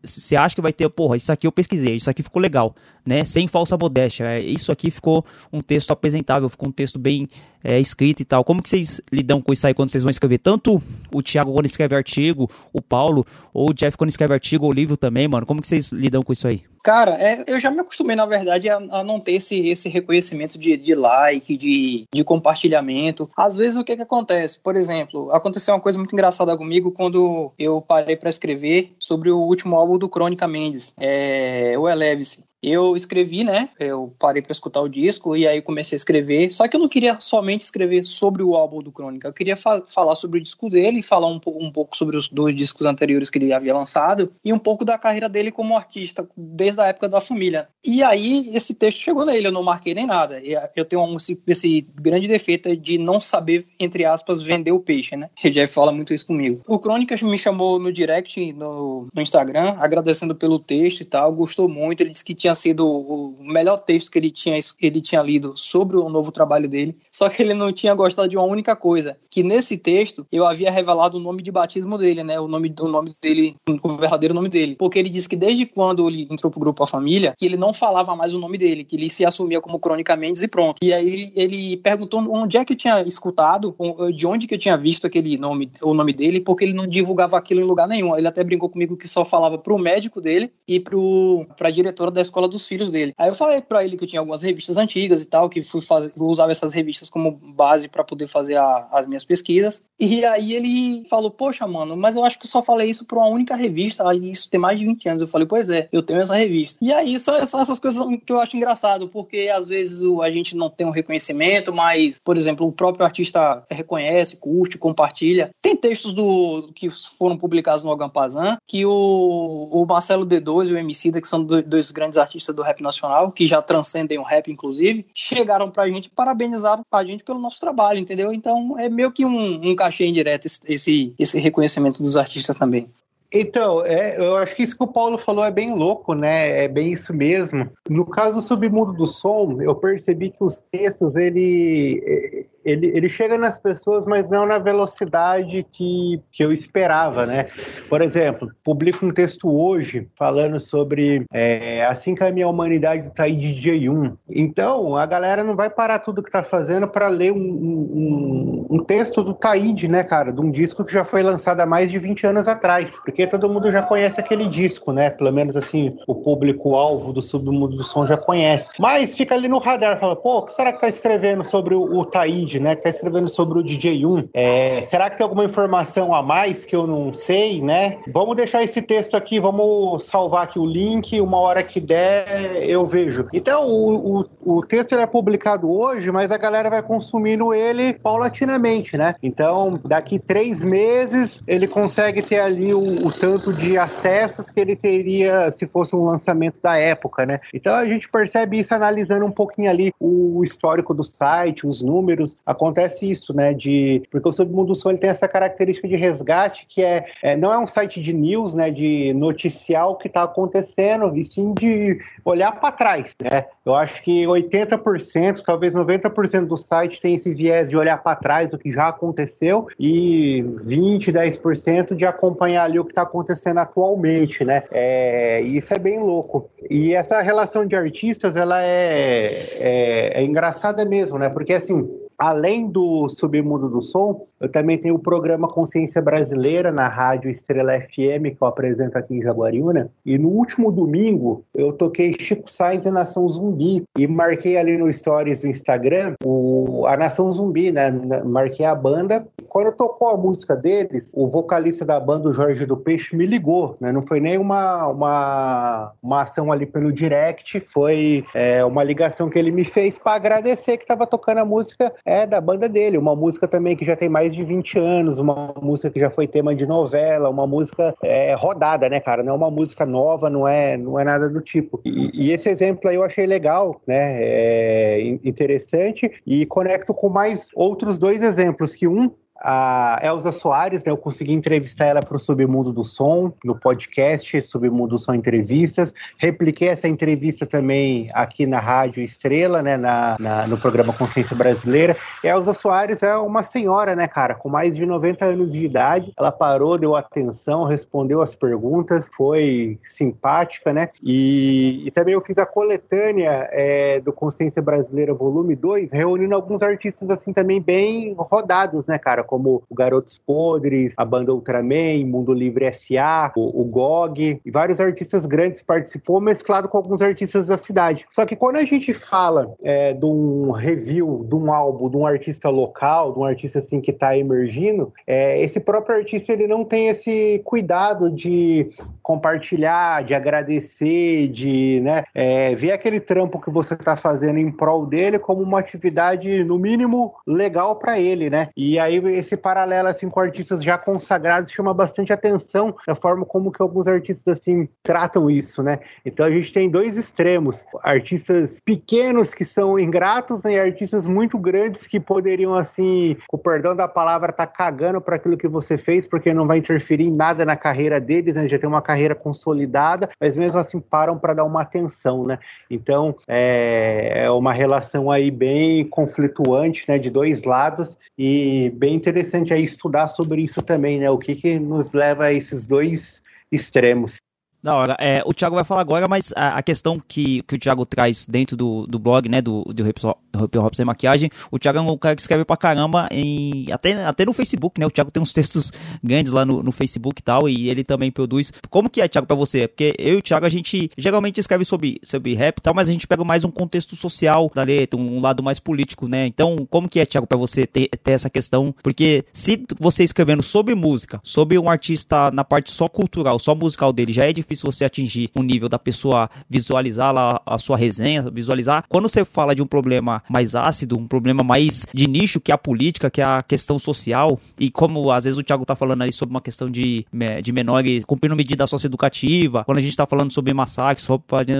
você acha que vai ter, porra, isso aqui eu pesquisei, isso aqui ficou legal, né? Sem falsa modéstia. É, isso aqui ficou um texto apresentável, ficou um texto bem é, escrito e tal. Como que vocês lidam com isso aí quando vocês vão escrever? Tanto o Thiago quando escreve artigo, o Paulo, ou o Jeff quando escreve artigo, ou livro também, mano. Como que vocês lidam com isso aí? Cara, é, eu já me acostumei, na verdade, a, a não ter esse, esse reconhecimento de, de like, de, de compartilhamento. Às vezes, o que que acontece? Por exemplo, aconteceu uma coisa muito engraçada comigo quando eu parei para escrever sobre o último álbum do Crônica Mendes, é, o Eleve-se. Eu escrevi, né? Eu parei para escutar o disco e aí comecei a escrever. Só que eu não queria somente escrever sobre o álbum do Crônica. Eu queria fa falar sobre o disco dele, falar um, um, pouco sobre os dois discos anteriores que ele havia lançado e um pouco da carreira dele como artista, desde a época da família. E aí esse texto chegou nele, eu não marquei nem nada. Eu tenho um, esse, esse, grande defeito de não saber, entre aspas, vender o peixe, né? O Jeff fala muito isso comigo. O Crônicas me chamou no direct, no, no Instagram, agradecendo pelo texto e tal, gostou muito. Ele disse que tinha tinha sido o melhor texto que ele tinha, ele tinha lido sobre o novo trabalho dele, só que ele não tinha gostado de uma única coisa, que nesse texto eu havia revelado o nome de batismo dele, né, o nome do nome dele, o verdadeiro nome dele, porque ele disse que desde quando ele entrou pro grupo A Família, que ele não falava mais o nome dele, que ele se assumia como Crônica Mendes e pronto. E aí ele perguntou onde é que eu tinha escutado, de onde que eu tinha visto aquele nome, o nome dele, porque ele não divulgava aquilo em lugar nenhum. Ele até brincou comigo que só falava pro médico dele e pro pra diretora da escola dos filhos dele. Aí eu falei para ele que eu tinha algumas revistas antigas e tal, que fui fazer, usava essas revistas como base para poder fazer a, as minhas pesquisas. E aí ele falou: Poxa, mano, mas eu acho que só falei isso para uma única revista. Isso tem mais de 20 anos. Eu falei: Pois é, eu tenho essa revista. E aí são, são essas coisas que eu acho engraçado, porque às vezes a gente não tem um reconhecimento, mas, por exemplo, o próprio artista reconhece, curte, compartilha. Tem textos do que foram publicados no Ogampazan que o, o Marcelo D2 e o Emicida, que são dois grandes artistas do rap nacional, que já transcendem o rap, inclusive, chegaram pra gente e parabenizaram a gente pelo nosso trabalho, entendeu? Então é meio que um, um cachê indireto esse, esse reconhecimento dos artistas também. Então, é, eu acho que isso que o Paulo falou é bem louco, né? É bem isso mesmo. No caso do Submundo do Som, eu percebi que os textos, ele, ele, ele chega nas pessoas, mas não na velocidade que, que eu esperava, né? Por exemplo, publico um texto hoje falando sobre é, assim caminha a humanidade do Taíde DJ1. Então, a galera não vai parar tudo que tá fazendo para ler um, um, um, texto do Taíde, né, cara? De um disco que já foi lançado há mais de 20 anos atrás. Porque todo mundo já conhece aquele disco, né? Pelo menos assim, o público-alvo do Submundo do Som já conhece. Mas fica ali no radar, fala, pô, o que será que tá escrevendo sobre o, o Taíde? Né, que tá escrevendo sobre o DJ1. É, será que tem alguma informação a mais que eu não sei, né? Vamos deixar esse texto aqui, vamos salvar aqui o link, uma hora que der eu vejo. Então, o, o, o texto é publicado hoje, mas a galera vai consumindo ele paulatinamente, né? Então, daqui três meses, ele consegue ter ali o, o tanto de acessos que ele teria se fosse um lançamento da época, né? Então, a gente percebe isso analisando um pouquinho ali o histórico do site, os números. Acontece isso, né? De porque o Submundo do Som ele tem essa característica de resgate que é, é não é um site de news, né? De noticiar o que está acontecendo, e sim de olhar para trás, né? Eu acho que 80%, talvez 90% do site tem esse viés de olhar para trás o que já aconteceu e 20, 10% de acompanhar ali o que está acontecendo atualmente, né? É, isso é bem louco. E essa relação de artistas, ela é, é, é engraçada mesmo, né? Porque assim, além do Submundo do Som, eu também tenho o programa Consciência Brasileira na Rádio Estrela FM, que eu apresento aqui em Jaguariúna. E no último domingo, eu toquei Chico Sainz e Nação Zumbi. E marquei ali no Stories do Instagram o, a Nação Zumbi, né? Marquei a banda. Quando tocou a música deles, o vocalista da banda, o Jorge do Peixe, me ligou. Né? Não foi nem uma, uma, uma ação ali pelo direct, foi é, uma ligação que ele me fez para agradecer que estava tocando a música é da banda dele, uma música também que já tem mais de 20 anos, uma música que já foi tema de novela, uma música é, rodada, né, cara? Não é uma música nova, não é, não é nada do tipo. E, e esse exemplo aí eu achei legal, né? É interessante e conecto com mais outros dois exemplos, que um a Elza Soares, né, eu consegui entrevistar ela para o Submundo do Som, no podcast Submundo do Som Entrevistas. Repliquei essa entrevista também aqui na Rádio Estrela, né, na, na, no programa Consciência Brasileira. E a Elza Soares é uma senhora, né, cara, com mais de 90 anos de idade. Ela parou, deu atenção, respondeu as perguntas, foi simpática, né? E, e também eu fiz a coletânea é, do Consciência Brasileira Volume 2, reunindo alguns artistas assim também bem rodados, né, cara? Como o Garotos Podres, a banda Ultraman, Mundo Livre S.A., o, o GOG, e vários artistas grandes participou, mesclado com alguns artistas da cidade. Só que quando a gente fala é, de um review de um álbum de um artista local, de um artista assim que está emergindo, é, esse próprio artista ele não tem esse cuidado de compartilhar, de agradecer, de né, é, ver aquele trampo que você está fazendo em prol dele como uma atividade, no mínimo, legal para ele, né? E aí esse paralelo assim com artistas já consagrados chama bastante atenção da forma como que alguns artistas assim tratam isso, né? Então a gente tem dois extremos, artistas pequenos que são ingratos né, e artistas muito grandes que poderiam assim, com o perdão da palavra, tá cagando para aquilo que você fez porque não vai interferir em nada na carreira deles, né? Já tem uma carreira consolidada, mas mesmo assim param para dar uma atenção, né? Então é, é uma relação aí bem conflituante, né? De dois lados e bem interessante aí estudar sobre isso também, né? O que, que nos leva a esses dois extremos. Da hora. É, o Thiago vai falar agora, mas a, a, questão que, que o Thiago traz dentro do, do blog, né, do, do Hip Hop Sem Maquiagem, o Thiago é um cara que escreve pra caramba, em, até, até no Facebook, né, o Thiago tem uns textos grandes lá no, no Facebook e tal, e ele também produz. Como que é, Thiago, pra você? Porque eu e o Thiago, a gente geralmente escreve sobre, sobre rap e tal, mas a gente pega mais um contexto social da letra, um, lado mais político, né, então como que é, Thiago, pra você ter, ter essa questão? Porque se você escrevendo sobre música, sobre um artista na parte só cultural, só musical dele, já é difícil difícil você atingir um nível da pessoa visualizar lá a sua resenha, visualizar. Quando você fala de um problema mais ácido, um problema mais de nicho, que é a política, que é a questão social, e como às vezes o Thiago tá falando aí sobre uma questão de, de menores cumprindo medida socioeducativa, quando a gente tá falando sobre massacres,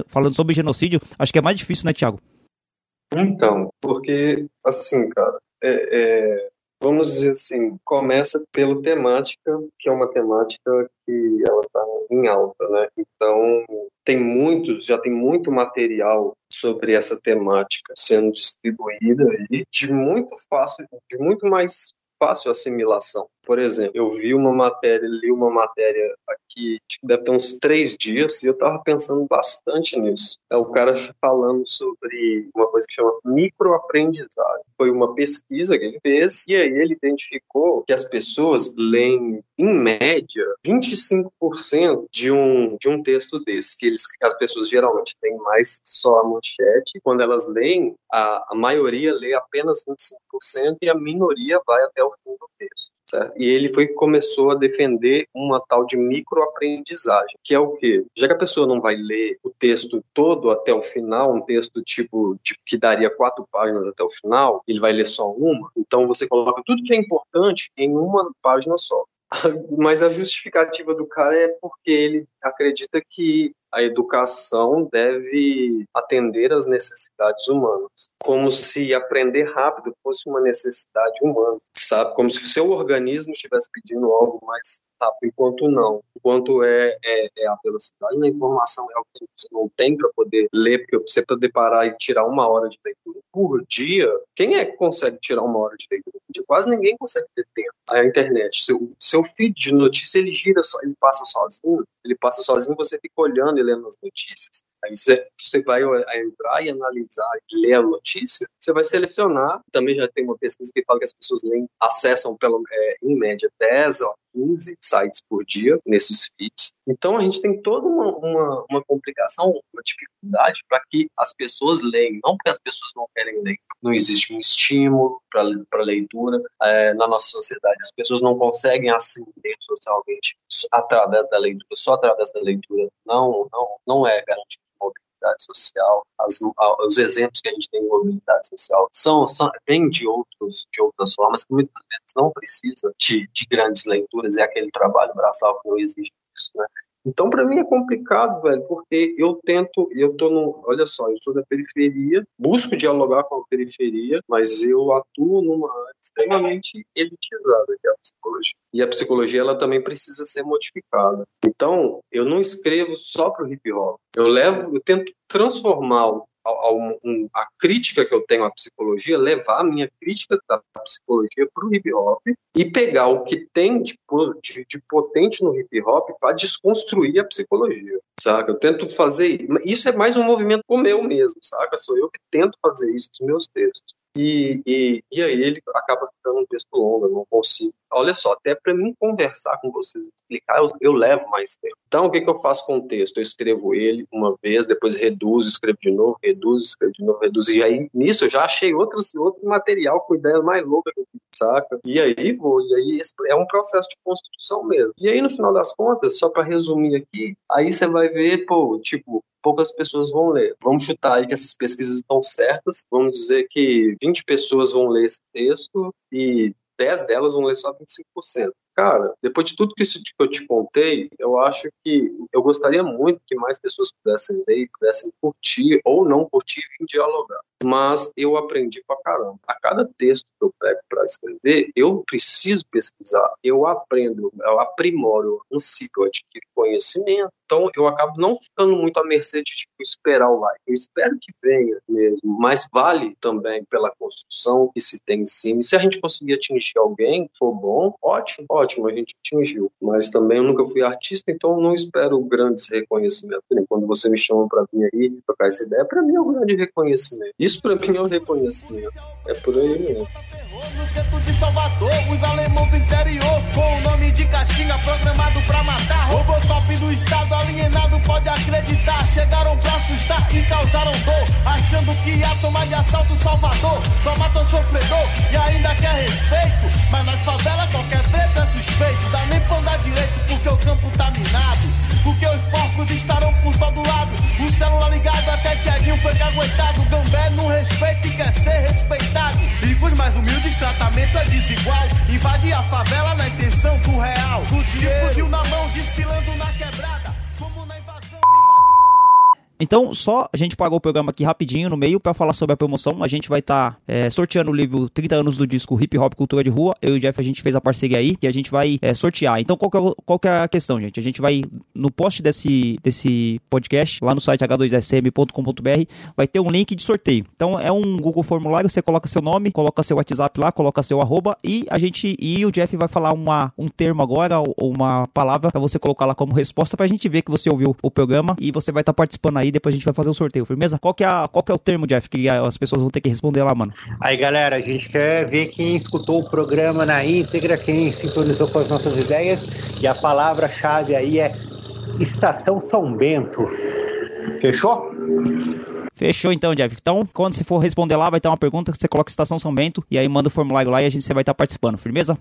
falando sobre genocídio, acho que é mais difícil, né, Thiago? Então, porque, assim, cara, é, é, vamos dizer assim, começa pela temática, que é uma temática que ela está em alta, né? Então, tem muitos, já tem muito material sobre essa temática sendo distribuída e de muito fácil, de muito mais fácil assimilação. Por exemplo, eu vi uma matéria, li uma matéria aqui, que deve ter uns três dias, e eu estava pensando bastante nisso. É o cara falando sobre uma coisa que chama microaprendizagem. Foi uma pesquisa que ele fez, e aí ele identificou que as pessoas leem, em média, 25% de um, de um texto desse, que, eles, as pessoas geralmente têm mais só a manchete, quando elas leem, a, a maioria lê apenas 25% e a minoria vai até o fim do texto. Certo? E ele foi começou a defender uma tal de microaprendizagem, que é o quê? Já que a pessoa não vai ler o texto todo até o final, um texto tipo, tipo que daria quatro páginas até o final, ele vai ler só uma. Então você coloca tudo que é importante em uma página só. Mas a justificativa do cara é porque ele acredita que a educação deve atender às necessidades humanas, como se aprender rápido fosse uma necessidade humana, sabe? Como se o seu organismo estivesse pedindo algo mais rápido, enquanto não. Enquanto é, é, é a velocidade da informação, é o que você não tem para poder ler, porque você poder parar e tirar uma hora de leitura por dia, quem é que consegue tirar uma hora de leitura por dia? Quase ninguém consegue ter tempo. A internet, seu, seu feed de notícia, ele gira, só, ele passa sozinho, ele passa sozinho, você fica olhando e lendo as notícias. Aí você, vai entrar e analisar e ler a notícia, você vai selecionar. Também já tem uma pesquisa que fala que as pessoas leem, acessam, pelo, é, em média, 10 ou 15 sites por dia nesses feeds. Então a gente tem toda uma, uma, uma complicação, uma dificuldade para que as pessoas leiam. Não porque as pessoas não querem ler, não existe um estímulo para leitura é, na nossa sociedade. As pessoas não conseguem ascender socialmente através da leitura, só através da leitura. Não, não, não é garantido mobilidade social, as, os exemplos que a gente tem em mobilidade social são, são vêm de outros de outras formas que muitas vezes não precisa de, de grandes leituras, é aquele trabalho braçal que não exige isso, né? Então, para mim é complicado, velho, porque eu tento, eu tô no, olha só, eu sou da periferia, busco dialogar com a periferia, mas eu atuo numa área extremamente elitizada, que é a psicologia. E a psicologia, ela também precisa ser modificada. Então, eu não escrevo só para o hip hop. Eu levo, eu tento transformar a, a, um, a, crítica que eu tenho à psicologia, levar a minha crítica da psicologia para o hip hop e pegar o que tem de, de, de potente no hip hop para desconstruir a psicologia, saca? Eu tento fazer isso é mais um movimento como eu mesmo, saca? Sou eu que tento fazer isso nos meus textos. E, e, e aí ele acaba ficando um texto longo, eu não consigo. Olha só, até para mim conversar com vocês, explicar, eu, eu, levo mais tempo. Então, o que, que eu faço com o texto? Eu escrevo ele uma vez, depois reduzo, escrevo de novo, reduzo, escrevo de novo, reduzo. E aí, nisso, eu já achei outros, outro material com ideias mais loucas que eu saca? E aí vou, e aí é um processo de construção mesmo. E aí, no final das contas, só para resumir aqui, aí você vai ver, pô, tipo, poucas pessoas vão ler. Vamos chutar aí que essas pesquisas estão certas. Vamos dizer que 20 pessoas vão ler esse texto e 10 delas vão ler só 25%. Cara, depois de tudo que eu te contei, eu acho que eu gostaria muito que mais pessoas pudessem ler, pudessem curtir ou não curtir e dialogar. Mas eu aprendi pra caramba. A cada texto que eu pego para escrever, eu preciso pesquisar, eu aprendo, eu aprimoro, eu ansico, eu adquiro conhecimento. Então eu acabo não ficando muito à mercê de tipo, esperar o like. Eu espero que venha mesmo, mas vale também pela construção que se tem em cima. E se a gente conseguir atingir alguém, for bom, ótimo, ótimo ótimo, a gente atingiu. Mas também eu nunca fui artista, então não espero grandes reconhecimentos. Quando você me chama para vir aí tocar essa ideia, para mim é um grande reconhecimento. Isso para mim é um reconhecimento. É por aí mesmo. Salvador, os alemão do interior, com o nome de Catinga programado pra matar. Robocop do estado alienado, pode acreditar. Chegaram pra assustar e causaram dor, achando que ia tomar de assalto Salvador. Só matam sofredor e ainda quer respeito. Mas nas favelas qualquer preto é suspeito. Dá nem pra andar direito porque o campo tá minado. Porque os porcos estarão por todo lado. O celular ligado até Tiaguinho foi caguetado. Gambé não Invade a favela na intenção do real. Do dinheiro. De fuzil na Então, só a gente pagou o programa aqui rapidinho no meio para falar sobre a promoção. A gente vai estar tá, é, sorteando o livro 30 anos do disco Hip Hop Cultura de Rua. Eu e o Jeff a gente fez a parceria aí que a gente vai é, sortear. Então, qual que, é, qual que é a questão, gente? A gente vai no post desse, desse podcast, lá no site h2sm.com.br, vai ter um link de sorteio. Então, é um Google Formulário, você coloca seu nome, coloca seu WhatsApp lá, coloca seu arroba e a gente e o Jeff vai falar uma, um termo agora ou uma palavra para você colocar lá como resposta pra gente ver que você ouviu o programa e você vai estar tá participando aí, depois a gente vai fazer o sorteio, firmeza? Qual que é, a, qual que é o termo, Jeff, que as pessoas vão ter que responder lá, mano? Aí, galera, a gente quer ver quem escutou o programa na íntegra, quem sintonizou com as nossas ideias e a palavra-chave aí é Estação São Bento. Fechou? Fechou então, Jeff. Então, quando você for responder lá, vai ter uma pergunta que você coloca Estação São Bento e aí manda o formulário lá e a gente você vai estar participando, firmeza?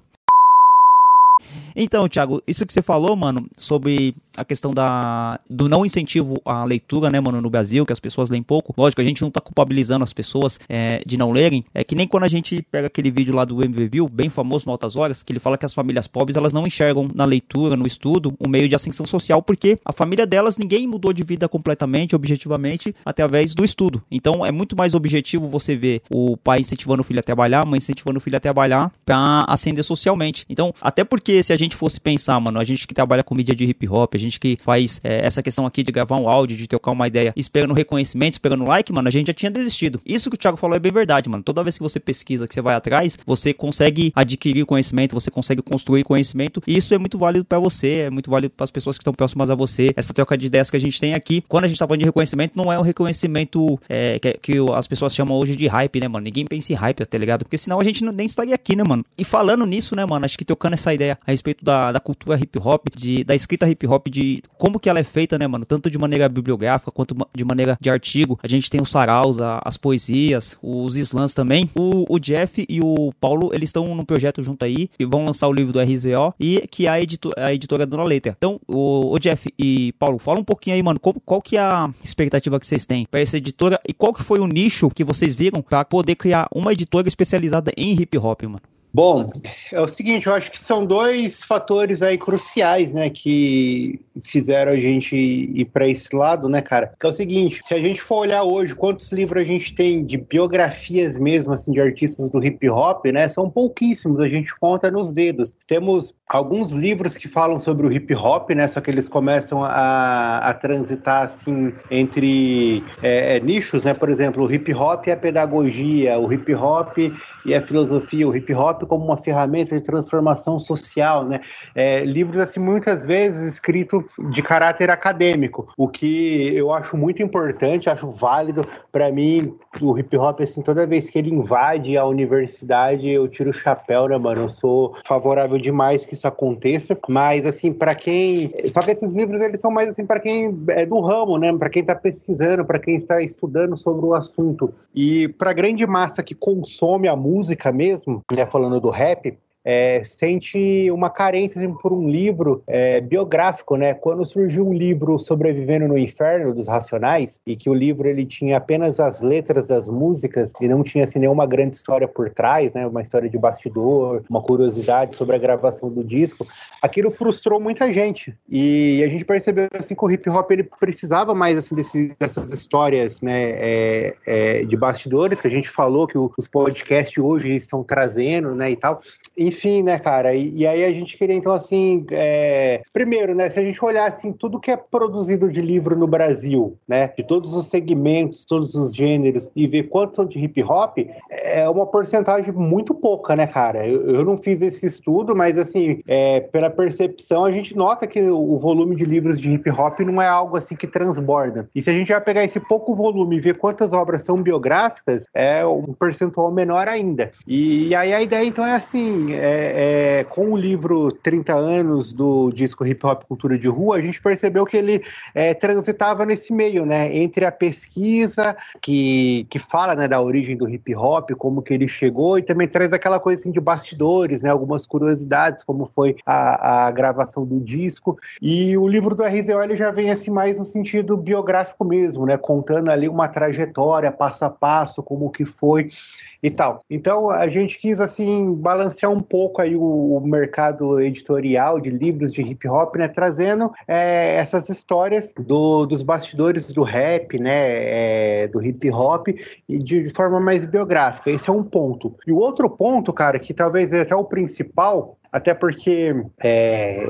Então, Thiago, isso que você falou, mano, sobre a questão da, do não incentivo à leitura, né, mano, no Brasil, que as pessoas leem pouco. Lógico, a gente não tá culpabilizando as pessoas é, de não lerem. É que nem quando a gente pega aquele vídeo lá do MV bem famoso no Altas Horas, que ele fala que as famílias pobres, elas não enxergam na leitura, no estudo, um meio de ascensão social, porque a família delas, ninguém mudou de vida completamente, objetivamente, através do estudo. Então, é muito mais objetivo você ver o pai incentivando o filho a trabalhar, a mãe incentivando o filho a trabalhar, pra ascender socialmente. Então, até porque se a gente fosse pensar, mano, a gente que trabalha com mídia de hip hop, a gente que faz é, essa questão aqui de gravar um áudio, de trocar uma ideia, esperando reconhecimento, esperando like, mano, a gente já tinha desistido. Isso que o Thiago falou é bem verdade, mano. Toda vez que você pesquisa, que você vai atrás, você consegue adquirir conhecimento, você consegue construir conhecimento, e isso é muito válido para você, é muito válido para as pessoas que estão próximas a você. Essa troca de ideias que a gente tem aqui, quando a gente tá falando de reconhecimento, não é um reconhecimento é, que, que, as pessoas chamam hoje de hype, né, mano? Ninguém pensa em hype, tá ligado? Porque senão a gente não, nem estaria aqui, né, mano? E falando nisso, né, mano, acho que trocando essa ideia a respeito da, da cultura hip hop, de, da escrita hip hop, de como que ela é feita, né, mano? Tanto de maneira bibliográfica quanto de maneira de artigo. A gente tem os saraus, a, as poesias, os slams também. O, o, Jeff e o Paulo, eles estão num projeto junto aí e vão lançar o livro do RZO e que é a, edito, a editora Dona Letra. Então, o, o, Jeff e Paulo, fala um pouquinho aí, mano, qual, qual que é a expectativa que vocês têm para essa editora e qual que foi o nicho que vocês viram para poder criar uma editora especializada em hip hop, mano? Bom, é o seguinte, eu acho que são dois fatores aí cruciais, né, que fizeram a gente ir para esse lado, né, cara? Que é o seguinte, se a gente for olhar hoje quantos livros a gente tem de biografias mesmo, assim, de artistas do hip hop, né, são pouquíssimos, a gente conta nos dedos. Temos alguns livros que falam sobre o hip hop, né, só que eles começam a, a transitar, assim, entre é, nichos, né, por exemplo, o hip hop e a pedagogia, o hip hop e a filosofia, o hip hop como uma ferramenta de transformação social, né? É, livros assim muitas vezes escritos de caráter acadêmico, o que eu acho muito importante, acho válido para mim. O hip hop assim toda vez que ele invade a universidade eu tiro o chapéu, né, mano? Eu sou favorável demais que isso aconteça, mas assim para quem, só que esses livros eles são mais assim para quem é do ramo, né? Para quem está pesquisando, para quem está estudando sobre o assunto e para grande massa que consome a música mesmo, né? Falando falando do rap, é, sente uma carência assim, por um livro é, biográfico, né? Quando surgiu o livro Sobrevivendo no Inferno dos Racionais e que o livro ele tinha apenas as letras das músicas e não tinha assim, nenhuma grande história por trás, né? Uma história de bastidor, uma curiosidade sobre a gravação do disco, aquilo frustrou muita gente e a gente percebeu assim que o hip hop ele precisava mais assim desse, dessas histórias, né? É, é de bastidores que a gente falou que os podcasts hoje estão trazendo, né? E tal. E, enfim, né, cara? E, e, aí a gente queria, então, assim, é... primeiro, né, se a gente olhar, assim, tudo que é produzido de livro no Brasil, né, de todos os segmentos, todos os gêneros, e ver quantos são de hip hop, é uma porcentagem muito pouca, né, cara? Eu, eu não fiz esse estudo, mas, assim, é, pela percepção, a gente nota que o volume de livros de hip hop não é algo, assim, que transborda. E se a gente vai pegar esse pouco volume e ver quantas obras são biográficas, é um percentual menor ainda. E, e aí a ideia, então, é assim, é, é, com o livro 30 anos do disco Hip Hop Cultura de Rua, a gente percebeu que ele é, transitava nesse meio, né? Entre a pesquisa que, que fala né, da origem do hip hop, como que ele chegou, e também traz aquela coisa assim, de bastidores, né? Algumas curiosidades, como foi a, a gravação do disco. E o livro do RZO ele já vem assim mais no sentido biográfico mesmo, né? Contando ali uma trajetória, passo a passo, como que foi e tal. Então a gente quis assim balancear um pouco aí o, o mercado editorial de livros de hip hop, né? Trazendo é, essas histórias do, dos bastidores do rap, né? É, do hip hop e de, de forma mais biográfica. Esse é um ponto. E o outro ponto, cara, que talvez é até o principal, até porque é,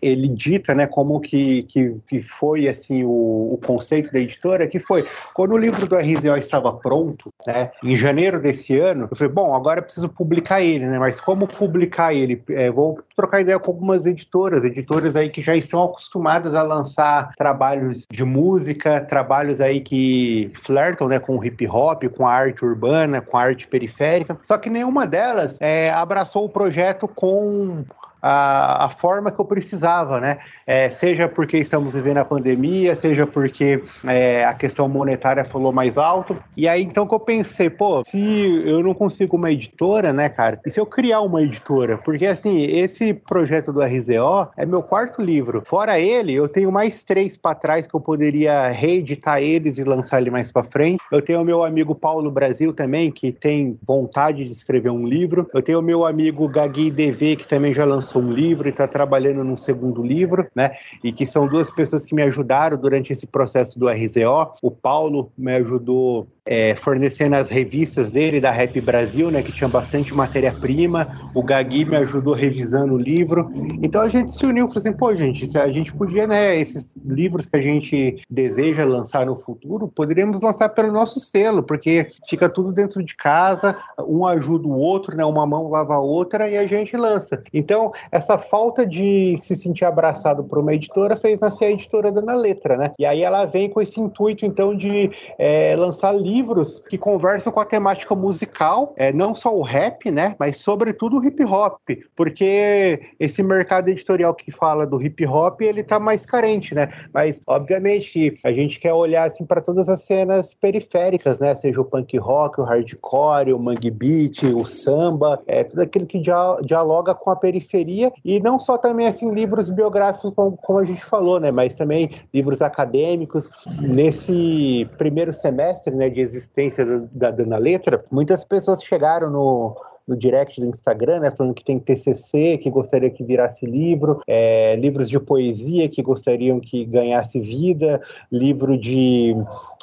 ele dita né, como que, que, que foi assim o, o, conceito da editora, que foi quando o livro do RZO estava pronto, né, em janeiro desse ano, eu falei, bom, agora eu preciso publicar ele, né? Mas como publicar ele? É, vou trocar ideia com algumas editoras, editoras aí que já estão acostumadas a lançar trabalhos de música, trabalhos aí que flertam né, com o hip hop, com a arte urbana, com a arte periférica, só que nenhuma delas é, abraçou o projeto com a, a forma que eu precisava, né? É, seja porque estamos vivendo a pandemia, seja porque é, a questão monetária falou mais alto. E aí então que eu pensei, pô, se eu não consigo uma editora, né, cara? E se eu criar uma editora? Porque assim, esse projeto do RZO é meu quarto livro. Fora ele, eu tenho mais três para trás que eu poderia reeditar eles e lançar ele mais para frente. Eu tenho o meu amigo Paulo Brasil também, que tem vontade de escrever um livro. Eu tenho o meu amigo Gagui DV, que também já lançou um livro e está trabalhando num segundo livro, né? E que são duas pessoas que me ajudaram durante esse processo do RZO. O Paulo me ajudou é, fornecendo as revistas dele da Rap Brasil, né, que tinha bastante matéria-prima. O Gagui me ajudou revisando o livro. Então a gente se uniu, falou assim, pô, gente, a gente podia, né, esses livros que a gente deseja lançar no futuro, poderíamos lançar pelo nosso selo, porque fica tudo dentro de casa, um ajuda o outro, né, uma mão lava a outra e a gente lança. Então essa falta de se sentir abraçado por uma editora fez nascer a editora Dana Letra, né? E aí ela vem com esse intuito, então, de é, lançar livros que conversam com a temática musical, é, não só o rap, né? Mas sobretudo o hip hop, porque esse mercado editorial que fala do hip hop, ele tá mais carente, né? Mas, obviamente, que a gente quer olhar, assim, para todas as cenas periféricas, né? Seja o punk rock, o hardcore, o mangue beat, o samba, é tudo aquilo que dialoga com a periferia e não só também assim livros biográficos como, como a gente falou, né, mas também livros acadêmicos. Nesse primeiro semestre, né, de existência da Dana Letra, muitas pessoas chegaram no no direct do Instagram, né, falando que tem TCC, que gostaria que virasse livro, é, livros de poesia que gostariam que ganhasse vida, livro de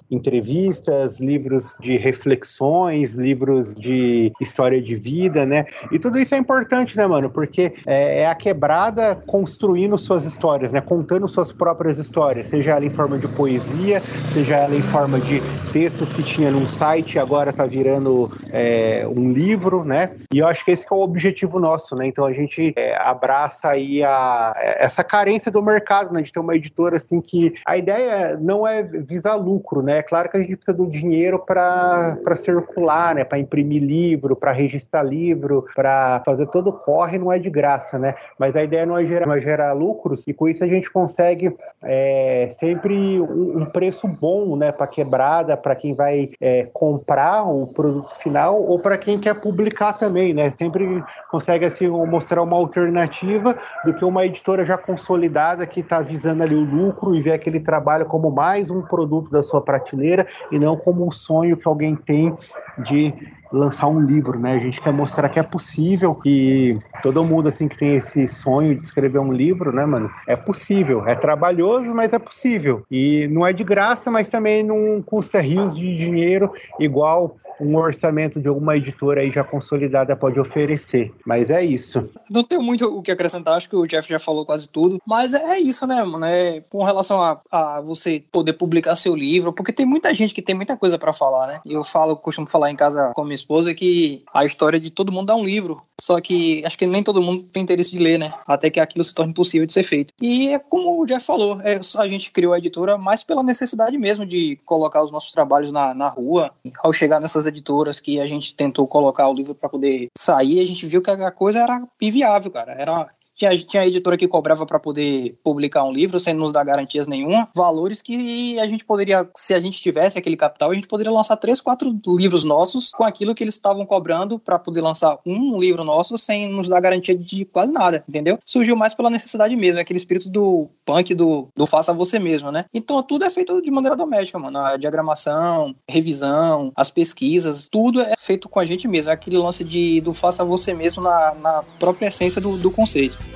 entrevistas, livros de reflexões, livros de história de vida, né? E tudo isso é importante, né, mano? Porque é, é a quebrada construindo suas histórias, né? Contando suas próprias histórias, seja ela em forma de poesia, seja ela em forma de textos que tinha num site agora tá virando é, um livro, né? E eu acho que esse que é o objetivo nosso, né? Então a gente é, abraça aí a, essa carência do mercado, né? De ter uma editora assim que a ideia não é visar lucro, né? É claro que a gente precisa do dinheiro para circular, né? Para imprimir livro, para registrar livro, para fazer todo o corre, não é de graça, né? Mas a ideia não é gerar, não é gerar lucros e com isso a gente consegue é, sempre um, um, preço bom, né? Para quebrada, para quem vai é, comprar o produto final ou para quem quer publicar também, né? Sempre consegue assim mostrar uma alternativa do que uma editora já consolidada que está visando ali o lucro e vê aquele trabalho como mais um produto da sua prateleira prateleira e não como um sonho que alguém tem de lançar um livro, né? A gente quer mostrar que é possível, que todo mundo assim que tem esse sonho de escrever um livro, né, mano? É possível. É trabalhoso, mas é possível. E não é de graça, mas também não custa rios de dinheiro igual um orçamento de alguma editora aí já consolidada pode oferecer. Mas é isso. Não tenho muito o que acrescentar, acho que o Jeff já falou quase tudo. Mas é isso, né, mano? É, com relação a, a você poder publicar seu livro, porque tem muita gente que tem muita coisa para falar, né? Eu falo, costumo falar em casa com esposa que a história de todo mundo dá um livro. Só que acho que nem todo mundo tem interesse de ler, né? Até que aquilo se torne possível de ser feito. E é como o Jeff falou, é, a gente criou a editora mais pela necessidade mesmo de colocar os nossos trabalhos na, na rua. Ao chegar nessas editoras que a gente tentou colocar o livro para poder sair, a gente viu que a coisa era inviável, cara. Era Tinha, tinha editora que cobrava para poder publicar um livro sem nos dar garantias nenhuma. Valores que a gente poderia, se a gente tivesse aquele capital, a gente poderia lançar três, quatro livros nossos com aquilo que eles estavam cobrando para poder lançar um livro nosso sem nos dar garantia de quase nada, entendeu? Surgiu mais pela necessidade mesmo, aquele espírito do punk, do, do faça você mesmo, né? Então tudo é feito de maneira doméstica, mano. A diagramação, revisão, as pesquisas, tudo é feito com a gente mesmo. É aquele lance de, do faça você mesmo na, na própria essência do, do conceito.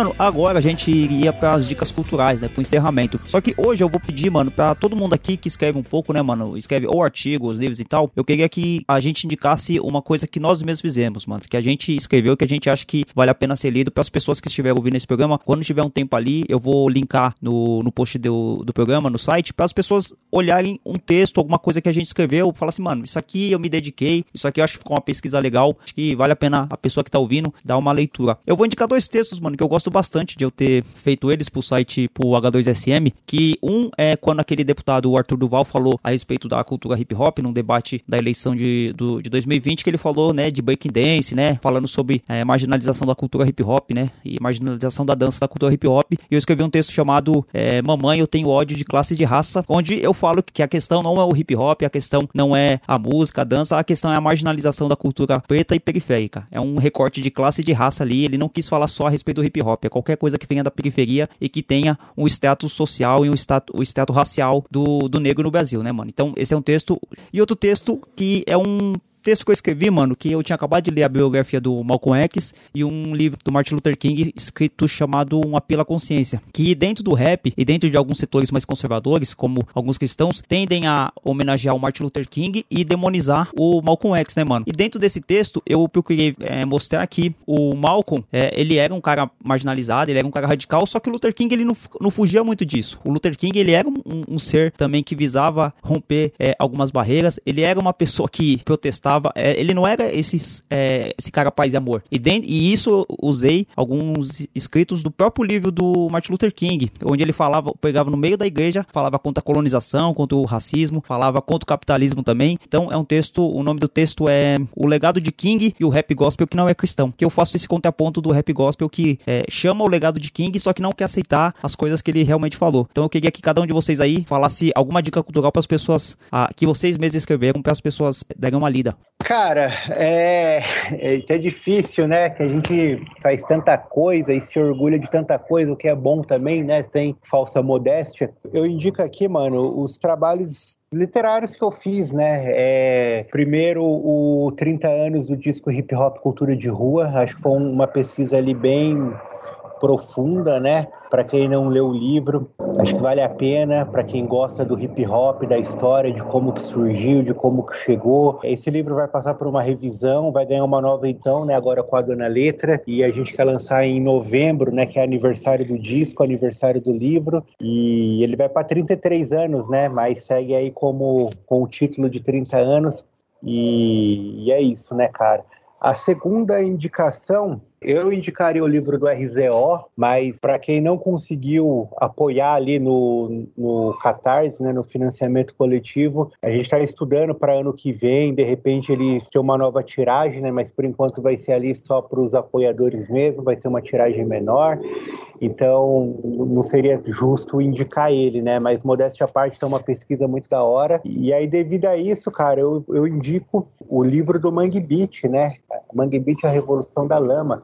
Mano, agora a gente iria para as dicas culturais, né, pro encerramento. Só que hoje eu vou pedir, mano, para todo mundo aqui que escreve um pouco, né, mano, escreve ou artigos, livros e tal, eu queria que a gente indicasse uma coisa que nós mesmos fizemos, mano, que a gente escreveu, que a gente acha que vale a pena ser lido para as pessoas que estiverem ouvindo esse programa. Quando tiver um tempo ali, eu vou linkar no, no post do, do programa, no site, para as pessoas olharem um texto, alguma coisa que a gente escreveu, falar assim, mano, isso aqui eu me dediquei, isso aqui eu acho que ficou uma pesquisa legal, acho que vale a pena a pessoa que tá ouvindo dar uma leitura. Eu vou indicar dois textos, mano, que eu gosto bastante de eu ter feito eles pro site, pro H2SM, que um é quando aquele deputado o Arthur Duval falou a respeito da cultura hip hop num debate da eleição de, do, de 2020, que ele falou, né, de breaking dance, né, falando sobre é, marginalização da cultura hip hop, né, e marginalização da dança da cultura hip hop. E eu escrevi um texto chamado é, Mamãe, eu tenho ódio de classe e de raça, onde eu falo que a questão não é o hip hop, a questão não é a música, a dança, a questão é a marginalização da cultura preta e periférica. É um recorte de classe e de raça ali, ele não quis falar só a respeito do hip hop, é qualquer coisa que venha da periferia e que tenha um status social e um status, o status racial do, do negro no Brasil, né, mano? Então, esse é um texto. E outro texto que é um texto que eu escrevi, mano, que eu tinha acabado de ler a biografia do Malcolm X e um livro do Martin Luther King escrito chamado Um Apelo à Consciência, que dentro do rap e dentro de alguns setores mais conservadores, como alguns cristãos, tendem a homenagear o Martin Luther King e demonizar o Malcolm X, né, mano? E dentro desse texto eu procurei é, mostrar que o Malcolm, é, ele era um cara marginalizado, ele era um cara radical, só que o Luther King ele não, não fugia muito disso. O Luther King ele era um, um ser também que visava romper é, algumas barreiras, ele era uma pessoa que protestava é, ele não era esses, é, esse cara paz e amor. E, dentro, e isso usei alguns escritos do próprio livro do Martin Luther King, onde ele falava, pegava no meio da igreja, falava contra a colonização, contra o racismo, falava contra o capitalismo também. Então é um texto, o nome do texto é O Legado de King e o Rap Gospel que não é cristão. Que eu faço esse contraponto do Rap Gospel que é, chama o legado de King, só que não quer aceitar as coisas que ele realmente falou. Então eu queria que cada um de vocês aí falasse alguma dica cultural para as pessoas ah, que vocês mesmos escreveram para as pessoas darem uma lida. Cara, é, é, é difícil, né? Que a gente faz tanta coisa e se orgulha de tanta coisa, o que é bom também, né? Sem falsa modéstia. Eu indico aqui, mano, os trabalhos literários que eu fiz, né? É, primeiro, o 30 anos do disco Hip Hop Cultura de Rua. Acho que foi uma pesquisa ali bem profunda, né? Para quem não leu o livro, acho que vale a pena. Para quem gosta do hip hop, da história, de como que surgiu, de como que chegou. Esse livro vai passar por uma revisão, vai ganhar uma nova edição, né? Agora com a Dona Letra. E a gente quer lançar em novembro, né? Que é aniversário do disco, aniversário do livro. E ele vai para 33 anos, né? Mas segue aí como com o título de 30 anos. E, e é isso, né, cara? A segunda indicação eu indicaria o livro do RZO, mas para quem não conseguiu apoiar ali no, no Catarse, né, no financiamento coletivo, a gente está estudando para ano que vem, de repente eles ter uma nova tiragem, né, mas por enquanto vai ser ali só para os apoiadores mesmo, vai ser uma tiragem menor. Então, não seria justo indicar ele, né? Mas modéstia à parte, é uma pesquisa muito da hora. E aí, devido a isso, cara, eu, eu indico o livro do Mangue Beach, né? Mangue Beach, A Revolução da Lama,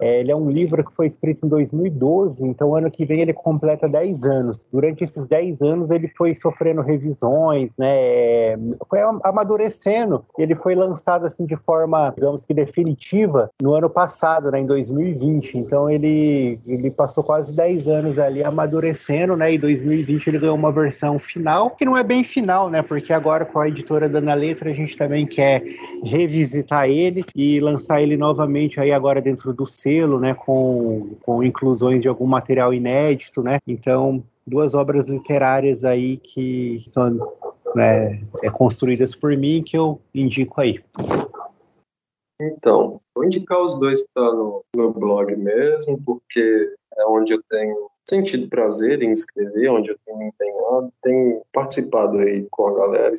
É, ele é um livro que foi escrito em 2012, então ano que vem ele completa 10 anos. Durante esses 10 anos ele foi sofrendo revisões, né? Foi amadurecendo. Ele foi lançado assim de forma, digamos que definitiva no ano passado, né, em 2020. Então ele ele passou quase 10 anos ali amadurecendo, né? E 2020 ele ganhou uma versão final, que não é bem final, né? Porque agora com a editora Dana Letra a gente também quer revisitar ele e lançar ele novamente aí agora dentro do né? Com, com inclusões de algum material inédito, né? Então duas obras literárias aí que são né, é, construídas por mim que eu indico aí. Então, vou indicar os dois que estão no meu blog mesmo, porque é onde eu tenho sentido prazer em escrever, onde eu tenho empenhado, tenho participado aí com a galera,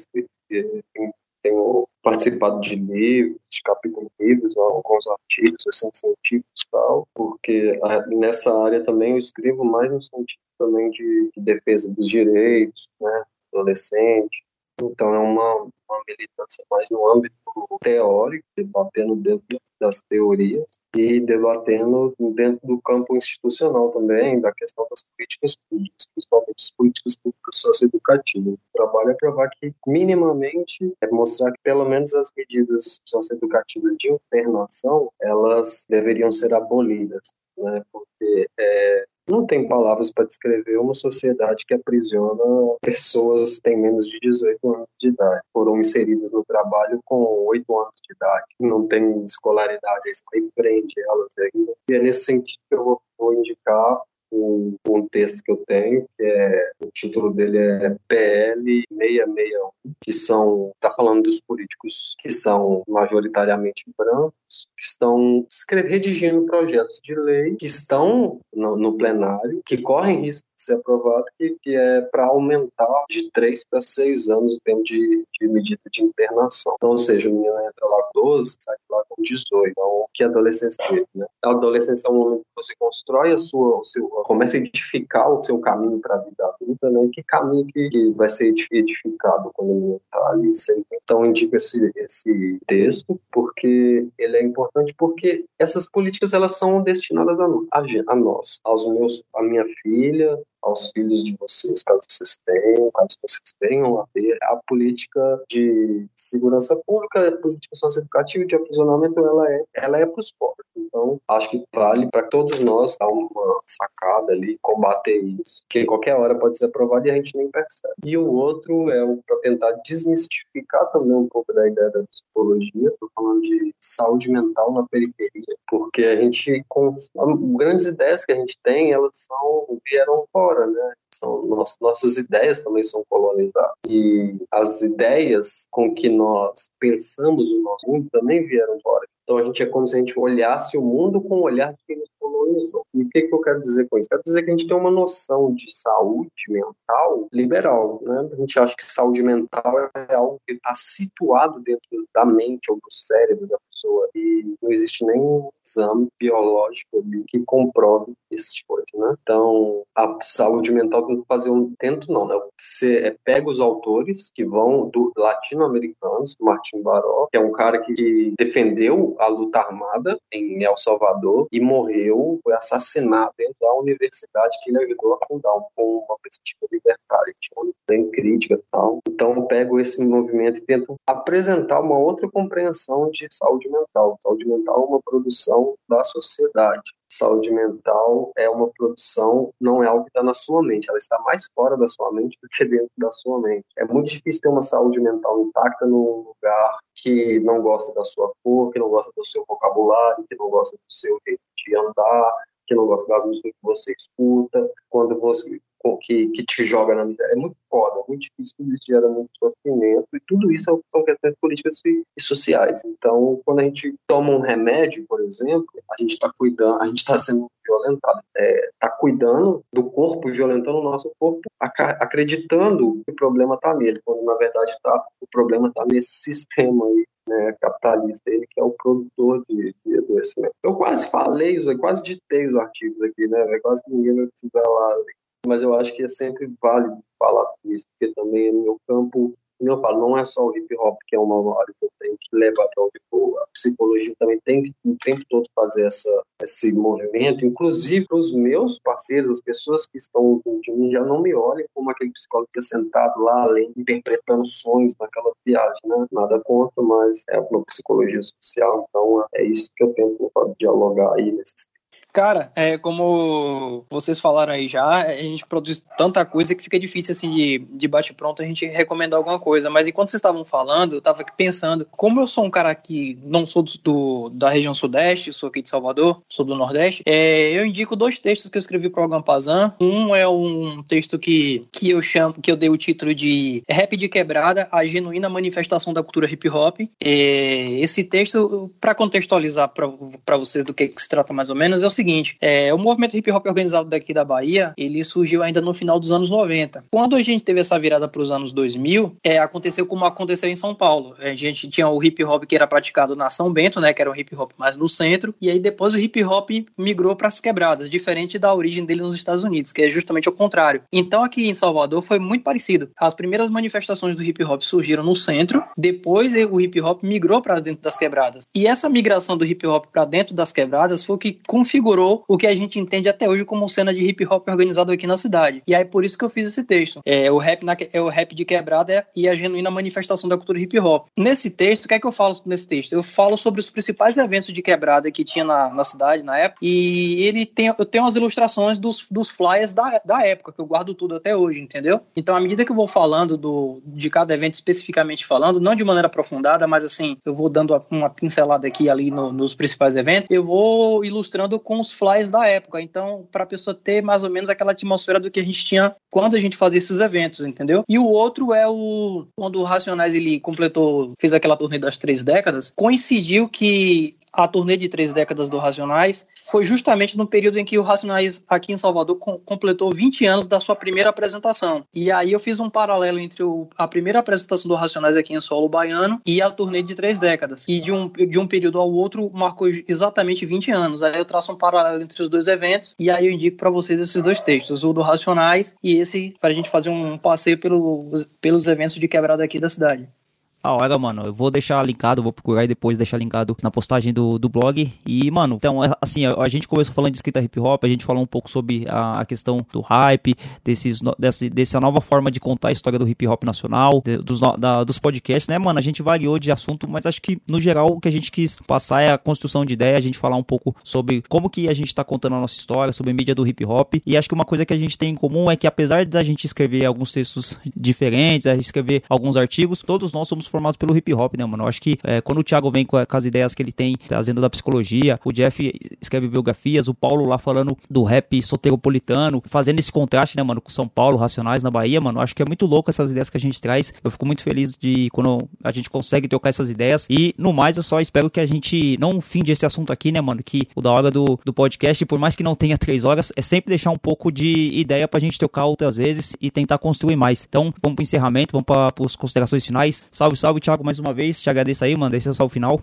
tenho participado de livros, de capítulos livros, alguns artigos assim, científicos tal, porque ah, nessa área também eu escrevo mais no sentido também de, de defesa dos direitos, né, adolescente, então, é uma, uma militância mais no âmbito teórico, debatendo dentro das teorias e debatendo dentro do campo institucional também, da questão das políticas públicas, principalmente as políticas públicas socioeducativas. O trabalho é provar que, minimamente, é mostrar que pelo menos as medidas socioeducativas de internação, elas deveriam ser abolidas, né? porque é, não tem palavras para descrever uma sociedade que aprisiona pessoas que têm menos de 18 anos de idade. Foram inseridas no trabalho com 8 anos de idade. Não tem escolaridade, isso aí prende elas ainda. E é nesse sentido que eu vou indicar um, um texto que eu tenho, que é o título dele é PL 661, que são está falando dos políticos que são majoritariamente brancos, que estão redigindo projetos de lei que estão no, no plenário, que correm risco de ser aprovado, que, que é para aumentar de 3 para 6 anos o tempo de, de medida de internação. Então, ou seja, o menino entra lá com 12, sai lá com 18. Então, o que adolescência é, né? A adolescência é um momento que você constrói a sua, o seu, começa a edificar o seu caminho para a vida adulta, né? Que caminho que, que vai ser edificado quando ele está ali. Então, indico esse, esse texto, porque ele é importante, porque essas políticas elas são destinadas a, a, a nós, aos meus, a minha filha, aos filhos de vocês, caso vocês tenham, caso vocês venham a a política de segurança pública, a política socioeducativa de aprisionamento, ela é, ela é para os pobres. Então, acho que vale para todos nós dar uma sacada ali, combater isso, que qualquer hora pode ser aprovado e a gente nem percebe. E o outro é para tentar desmistificar também um pouco da ideia da psicologia, estou falando de saúde mental na periferia, porque a gente, com grandes ideias que a gente tem, elas são, vieram fora, né? São, nossas ideias também são colonizadas. E as ideias com que nós pensamos o nosso mundo também vieram fora. Então a gente é como se a gente olhasse o mundo com o olhar de quem nos colonizou. E o que, que eu quero dizer com isso? Quero dizer que a gente tem uma noção de saúde mental liberal. Né? A gente acha que saúde mental é algo que está situado dentro da mente ou do cérebro da pessoa e não existe nenhum exame biológico que comprove essas coisas, né? Então, a saúde mental tem que fazer um tento não, né? Você é, pega os autores que vão do latino-americanos, Martin Baró, que é um cara que defendeu a luta armada em El Salvador e morreu, foi assassinado dentro da universidade que ele ajudou a fundar com uma perspectiva libertária, bem crítica e tal. Então, eu pego esse movimento e tento apresentar uma outra compreensão de saúde mental. Saúde mental é uma produção da sociedade. Saúde mental é uma produção, não é algo que está na sua mente, ela está mais fora da sua mente do que dentro da sua mente. É muito difícil ter uma saúde mental intacta num lugar que não gosta da sua cor, que não gosta do seu vocabulário, que não gosta do seu jeito de andar, que não gosta das músicas que você escuta, quando você que, que te joga na miséria. É muito foda, é muito difícil, tudo isso gera muito sofrimento, e tudo isso são questões políticas e, e sociais. Então, quando a gente toma um remédio, por exemplo, a gente está cuidando, a gente está sendo violentado, está é, tá cuidando do corpo, violentando o nosso corpo, acreditando que o problema está nele, quando na verdade tá, o problema está nesse sistema aí né, capitalista, ele que é o produtor de, de adoecimento. Eu quase falei, eu quase ditei os artigos aqui, né? Quase ninguém vai precisar lá mas eu acho que é sempre válido falar isso, porque também no meu campo como eu falo, não é só o hip hop que é uma área que eu tenho que levar para onde for. A psicologia também tem que o tempo todo fazer essa, esse movimento, inclusive os meus parceiros, as pessoas que estão de mim já não me olhem como aquele psicólogo que é sentado lá, além, interpretando sonhos naquela viagem, né? Nada contra, mas é uma psicologia social, então é isso que eu tento dialogar aí nesses Cara, é como vocês falaram aí já, a gente produz tanta coisa que fica difícil assim de, de bate-pronto a gente recomendar alguma coisa. Mas enquanto vocês estavam falando, eu tava aqui pensando, como eu sou um cara que não sou do, do da região sudeste, sou aqui de Salvador, sou do Nordeste, é, eu indico dois textos que eu escrevi pro Agampazan. Um é um texto que, que eu chamo, que eu dei o título de Rap de Quebrada, a genuína manifestação da cultura hip hop. É, esse texto, para contextualizar para vocês do que, que se trata mais ou menos, é o seguinte: é, o movimento hip hop organizado daqui da Bahia, ele surgiu ainda no final dos anos 90. Quando a gente teve essa virada para os anos 2000, é, aconteceu como aconteceu em São Paulo. A gente tinha o hip hop que era praticado na São Bento, né, que era um hip hop mais no centro, e aí depois o hip hop migrou para as quebradas, diferente da origem dele nos Estados Unidos, que é justamente o contrário. Então aqui em Salvador foi muito parecido. As primeiras manifestações do hip hop surgiram no centro, depois o hip hop migrou para dentro das quebradas. E essa migração do hip hop para dentro das quebradas foi o que configurou configurou o que a gente entende até hoje como cena de hip hop organizado aqui na cidade. E aí por isso que eu fiz esse texto. É o rap, na, é o rap de quebrada e a genuína manifestação da cultura hip hop. Nesse texto, o que é que eu falo nesse texto? Eu falo sobre os principais eventos de quebrada que tinha na, na cidade na época. E ele tem, eu tenho as ilustrações dos, dos flyers da, da época, que eu guardo tudo até hoje, entendeu? Então, à medida que eu vou falando do, de cada evento especificamente falando, não de maneira aprofundada, mas assim, eu vou dando uma pincelada aqui ali no, nos principais eventos, eu vou ilustrando os flyers da época. Então, para a pessoa ter mais ou menos aquela atmosfera do que a gente tinha quando a gente fazia esses eventos, entendeu? E o outro é o quando o Racionais ele completou, fez aquela turnê das três décadas, coincidiu que a turnê de três décadas do Racionais foi justamente no período em que o Racionais aqui em Salvador com, completou 20 anos da sua primeira apresentação. E aí eu fiz um paralelo entre o, a primeira apresentação do Racionais aqui em solo baiano e a turnê de três décadas. E de um, de um período ao outro marcou exatamente 20 anos. Aí eu traço um paralelo entre os dois eventos e aí eu indico para vocês esses dois textos, o do Racionais e esse para a gente fazer um passeio pelo, pelos eventos de quebrada aqui da cidade. A hora, mano, eu vou deixar linkado, vou procurar e depois deixar linkado na postagem do, do blog. E, mano, então, é, assim, a, a gente começou falando de escrita hip hop, a gente falou um pouco sobre a, a questão do hype, desses, desse, dessa nova forma de contar a história do hip hop nacional, de, dos, da, dos podcasts, né, mano? A gente variou de assunto, mas acho que, no geral, o que a gente quis passar é a construção de ideia, a gente falar um pouco sobre como que a gente tá contando a nossa história, sobre a mídia do hip hop. E acho que uma coisa que a gente tem em comum é que, apesar da gente escrever alguns textos diferentes, a gente escrever alguns artigos, todos nós somos formados pelo hip hop, né, mano? Eu acho que é, quando o Thiago vem com, com, as ideias que ele tem, trazendo da psicologia, o Jeff escreve biografias, o Paulo lá falando do rap soteropolitano, fazendo esse contraste, né, mano, com São Paulo, Racionais na Bahia, mano. Eu acho que é muito louco essas ideias que a gente traz. Eu fico muito feliz de quando a gente consegue trocar essas ideias. E no mais, eu só espero que a gente não finde esse assunto aqui, né, mano? Que o da hora do, do podcast, por mais que não tenha três horas, é sempre deixar um pouco de ideia pra gente trocar outras vezes e tentar construir mais. Então, vamos pro encerramento, vamos para as considerações finais. Salve, salve, Thiago, mais uma vez. Te agradeço aí, mano. Esse é só o final.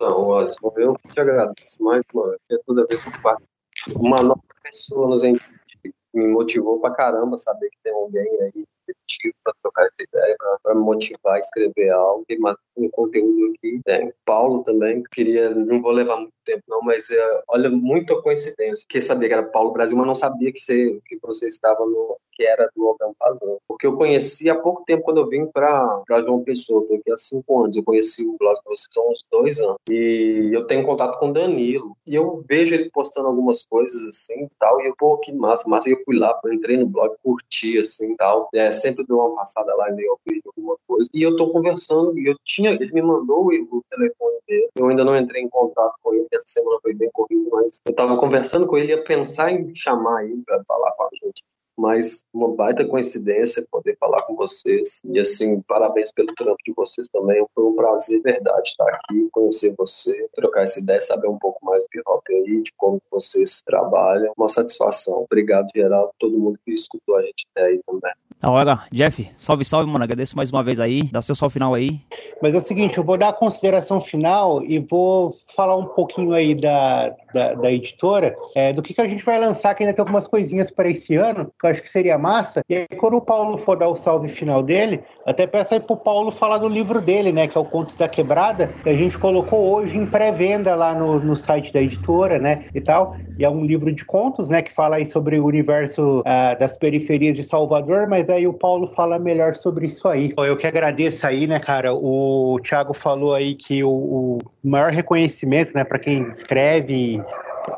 Não, Alisson, eu te agradeço mais, mano. Porque toda vez que eu participo, uma nova pessoa nos me motivou pra caramba saber que tem alguém aí receptivo para trocar essa ideia, para motivar a escrever algo. Tem um conteúdo aqui. Tem Paulo também, queria, não vou levar muito tempo não, mas uh, olha, muita coincidência. Que sabia que era Paulo Brasil, mas não sabia que você, que você estava no, que era do Logan Pazão. Porque eu conheci há pouco tempo, quando eu vim para João Pessoa, estou aqui há cinco anos, eu conheci o blog de vocês há uns dois anos. E eu tenho contato com o Danilo, e eu vejo ele postando algumas coisas assim tal, e eu, pô, que massa, massa. E eu fui lá, entrei no blog, curti assim tal. É, sempre dou uma passada lá e meio alguma coisa. E eu tô conversando, e eu tinha, ele me mandou o, telefone dele, eu ainda não entrei em contato com ele, essa semana foi bem corrido, mas eu tava conversando com ele, ia pensar em chamar ele para falar com a gente mas uma baita coincidência poder falar com vocês. E assim, parabéns pelo trampo de vocês também. Foi um prazer, verdade, estar aqui, conhecer você, trocar essa ideia, saber um pouco mais do hop aí, de como vocês trabalham. Uma satisfação. Obrigado, Geraldo, todo mundo que escutou a gente até aí também. Da hora, Jeff, salve, salve, mano. Agradeço mais uma vez aí. Dá seu salve final aí. Mas é o seguinte, eu vou dar a consideração final e vou falar um pouquinho aí da, da, da editora, é, do que, que a gente vai lançar, que ainda tem algumas coisinhas para esse ano, que eu acho que seria massa massa. E aí, quando o Paulo for dar o salve final dele, até peço aí pro Paulo falar do livro dele, né? Que é o Contos da Quebrada, que a gente colocou hoje em pré-venda lá no, no site da editora, né? E tal. E é um livro de contos, né? Que fala aí sobre o universo ah, das periferias de Salvador, mas aí o Paulo fala melhor sobre isso aí. Eu que agradeço aí, né, cara? O Thiago falou aí que o, o maior reconhecimento, né, para quem escreve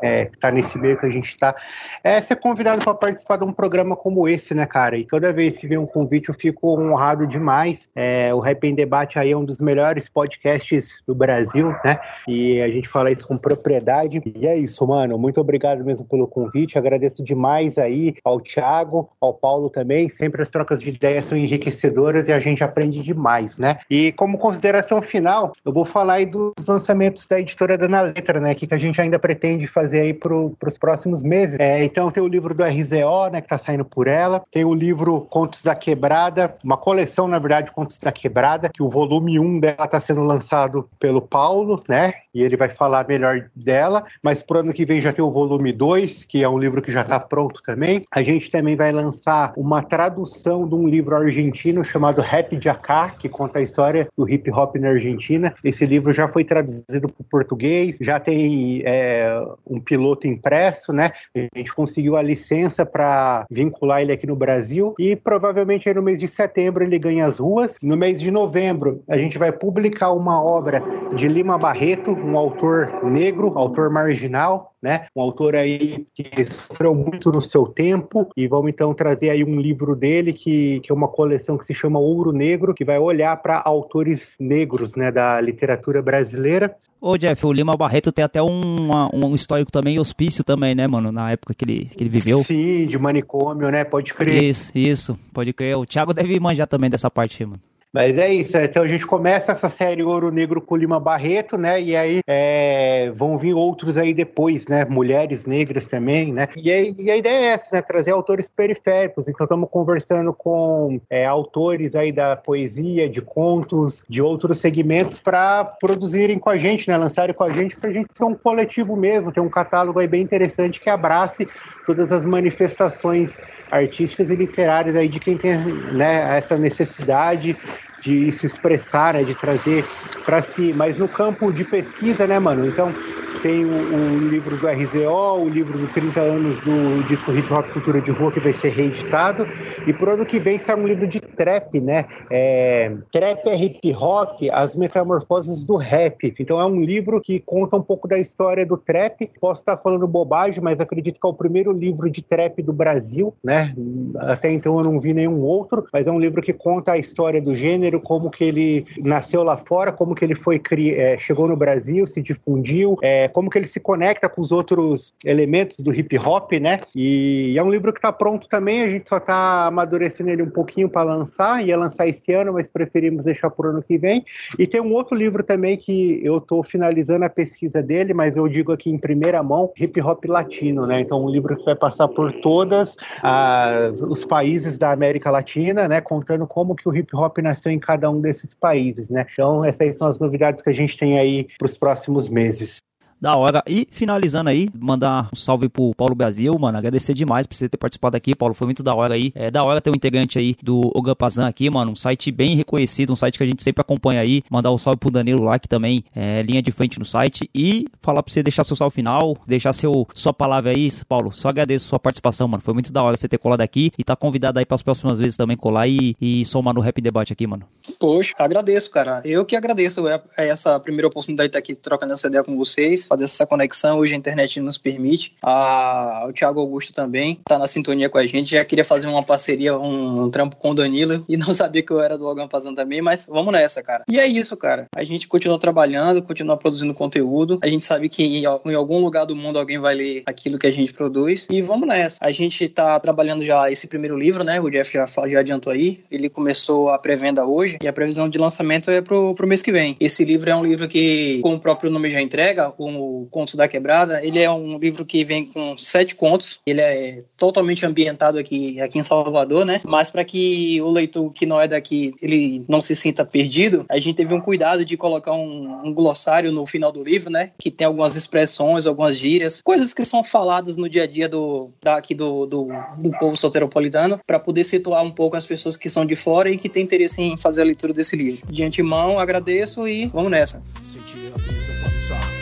é, que tá nesse meio que a gente tá, é ser convidado para participar de um programa como esse, né, cara? E toda vez que vem um convite eu fico honrado demais. É, o Rap em Debate aí é um dos melhores podcasts do Brasil, né? E a gente fala isso com propriedade. E é isso, mano. Muito obrigado mesmo pelo convite. Agradeço demais aí ao Thiago, ao Paulo também. Sempre as trocas de ideias são enriquecedoras e a gente aprende demais, né? E como consideração final, eu vou falar aí dos lançamentos da editora Dana Letra, né? Que, que a gente ainda pretende fazer aí para os próximos meses. É, então tem o livro do RZO, né, que está saindo por ela. Tem o livro Contos da Quebrada, uma coleção, na verdade, Contos da Quebrada, que o volume 1 dela está sendo lançado pelo Paulo, né? E ele vai falar melhor dela. Mas pro ano que vem já tem o volume 2, que é um livro que já está pronto também. A gente também vai lançar uma tradução de um livro argentino chamado Rap de Acá, que conta a história do hip hop na Argentina. Esse livro já foi traduzido para o português, já tem é, um piloto impresso, né? A gente conseguiu a licença para vincular ele aqui no Brasil e provavelmente no mês de setembro ele ganha as ruas. No mês de novembro a gente vai publicar uma obra de Lima Barreto, um autor negro, autor marginal, né? Um autor aí que sofreu muito no seu tempo e vamos então trazer aí um livro dele que, que é uma coleção que se chama Ouro Negro, que vai olhar para autores negros, né, da literatura brasileira. Ô, Jeff, o Lima Barreto tem até um, um histórico também, hospício também, né, mano? Na época que ele, que ele viveu. Sim, de manicômio, né? Pode crer. Isso, isso, pode crer. O Thiago deve manjar também dessa parte aí, mano. Mas é isso, então a gente começa essa série Ouro Negro com Lima Barreto, né? E aí é, vão vir outros aí depois, né? Mulheres negras também, né? E, aí, e a ideia é essa, né? Trazer autores periféricos. Então estamos conversando com é, autores aí da poesia, de contos, de outros segmentos para produzirem com a gente, né? Lançarem com a gente para a gente ser um coletivo mesmo, ter um catálogo aí bem interessante que abrace todas as manifestações artísticas e literárias aí de quem tem né, essa necessidade de se expressar, né, de trazer para si, mas no campo de pesquisa, né, mano? Então, tem o, o, livro do RZO, o livro do 30 anos do disco Hip Hop Cultura de Rua, que vai ser reeditado, e pro ano que vem sai um livro de trap, né? É, trap é hip hop, as metamorfoses do rap. Então, é um livro que conta um pouco da história do trap. Posso estar falando bobagem, mas acredito que é o primeiro livro de trap do Brasil, né? Até então eu não vi nenhum outro, mas é um livro que conta a história do gênero como que ele nasceu lá fora, como que ele foi é, chegou no Brasil, se difundiu, é, como que ele se conecta com os outros elementos do hip hop, né? E é um livro que está pronto também, a gente só está amadurecendo ele um pouquinho para lançar, ia lançar esse ano, mas preferimos deixar por ano que vem. E tem um outro livro também que eu estou finalizando a pesquisa dele, mas eu digo aqui em primeira mão, hip hop latino, né? Então um livro que vai passar por todas as, os países da América Latina, né? Contando como que o hip hop nasceu em cada um desses países, né? Então, essas são as novidades que a gente tem aí para os próximos meses. Da hora. E finalizando aí, mandar um salve pro Paulo Brasil, mano. Agradecer demais por você ter participado aqui, Paulo. Foi muito da hora aí. É da hora ter um integrante aí do Ogapazan aqui, mano. Um site bem reconhecido, um site que a gente sempre acompanha aí. Mandar um salve pro Danilo lá, que também é linha de frente no site. E falar pra você deixar seu salve final, deixar seu, sua palavra aí, Paulo. Só agradeço sua participação, mano. Foi muito da hora você ter colado aqui e tá convidado aí pras próximas vezes também colar e, e somar no Rap Debate aqui, mano. Poxa, agradeço, cara. Eu que agradeço é, é essa primeira oportunidade de estar aqui trocando essa ideia com vocês, fazer essa conexão. Hoje a internet nos permite. O Thiago Augusto também tá na sintonia com a gente. Já queria fazer uma parceria, um, um trampo com o Danilo e não sabia que eu era do Logan Fazendo também, mas vamos nessa, cara. E é isso, cara. A gente continua trabalhando, continua produzindo conteúdo. A gente sabe que em, em algum lugar do mundo alguém vai ler aquilo que a gente produz. E vamos nessa. A gente tá trabalhando já esse primeiro livro, né? O Jeff já, já adiantou aí. Ele começou a pré-venda hoje e a previsão de lançamento é pro, pro mês que vem. Esse livro é um livro que, como o próprio nome já entrega, um como Contos da Quebrada, ele é um livro que vem com sete contos. Ele é totalmente ambientado aqui, aqui em Salvador, né? Mas para que o leitor que não é daqui ele não se sinta perdido, a gente teve um cuidado de colocar um, um glossário no final do livro, né? Que tem algumas expressões, algumas gírias, coisas que são faladas no dia a dia do daqui do, do, do povo soteropolitano, para poder situar um pouco as pessoas que são de fora e que têm interesse em fazer a leitura desse livro. De antemão, agradeço e vamos nessa. Sentir a brisa passar,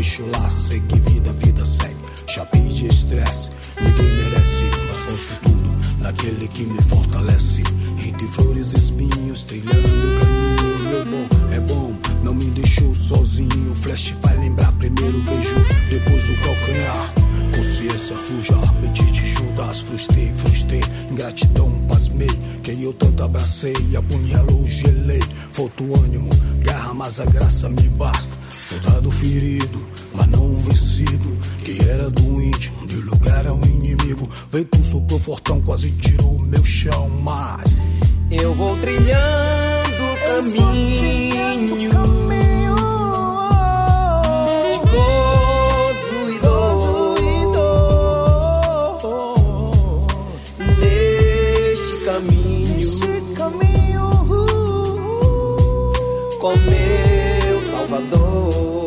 fechou lá, segue vida, vida segue. Chapei de estresse, ninguém merece, mas faço tudo naquele que me fortalece. Entre flores e espinhos, trilhando o caminho, meu bom é bom, não me deixou sozinho. Flash vai lembrar primeiro o beijo, depois o calcanhar. Consciência suja, medite Judas, frustrei, frustrei, ingratidão, pasmei. Quem eu tanto abracei, apunhalou, gelei. Faltou ânimo, garra, mas a graça me basta. Soldado ferido, mas não vencido. Que era do íntimo, de lugar ao inimigo. Vento soprou fortão, quase tirou meu chão, mas. Eu vou trilhando o caminho com meu Salvador.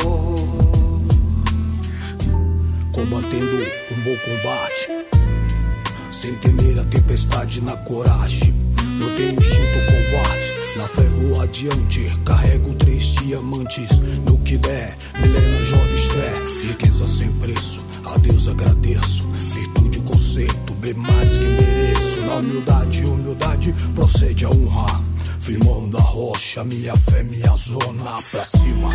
combatendo um bom combate. Sem temer a tempestade na coragem. Não tenho instinto covarde. Na fé vou adiante. Carrego três diamantes. No que der, milena joga estré. Riqueza sem preço. A Deus agradeço. Virtude, conceito, bem mais que mereço. Na humildade, humildade procede a honrar. Firmão da rocha, minha fé, minha zona pra cima.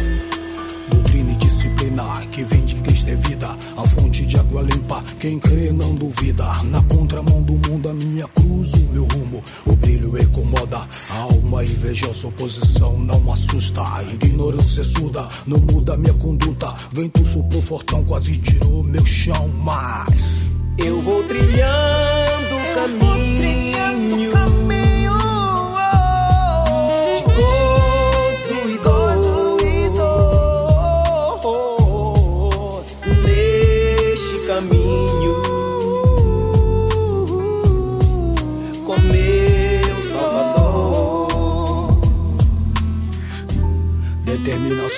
Doutrina e disciplina que vem de Cristo é vida, a fonte de água limpa. Quem crê não duvida. Na contramão do mundo, a minha cruz, o meu rumo. O brilho incomoda, a alma invejosa, oposição não assusta. A ignorância surda, não muda minha conduta. Vento soprou fortão, quase tirou meu chão, mas. Eu vou trilhando o caminho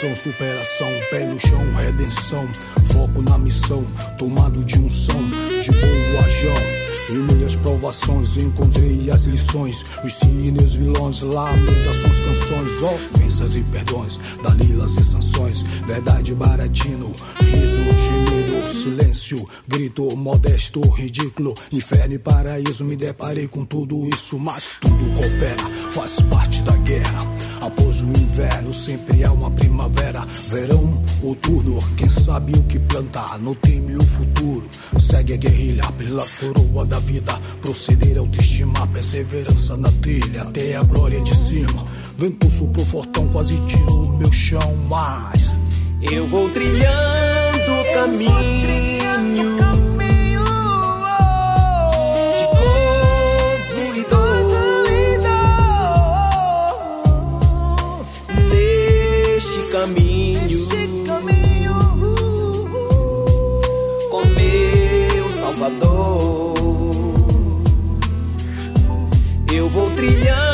Determinação, superação, pé no chão, redenção, foco na missão, tomado de unção, de bom ajão. Em minhas provações encontrei as lições, os signos vilões, lamentações, canções, ofensas e perdões, dalilas e sanções, verdade baratino, riso, gemido, silêncio, grito, modesto, ridículo, inferno e paraíso. Me deparei com tudo isso, mas tudo coopera, faz parte da guerra. Após o inverno, sempre há uma primavera, verão, outono. Quem sabe o que plantar, não teme o futuro. Segue a guerrilha pela coroa da vida, proceder autoestima, perseverança na trilha, até a glória de cima. Vento soprou fortão, quase tirou meu chão, mas. Eu vou trilhando o caminho Salvador. Eu vou trilhando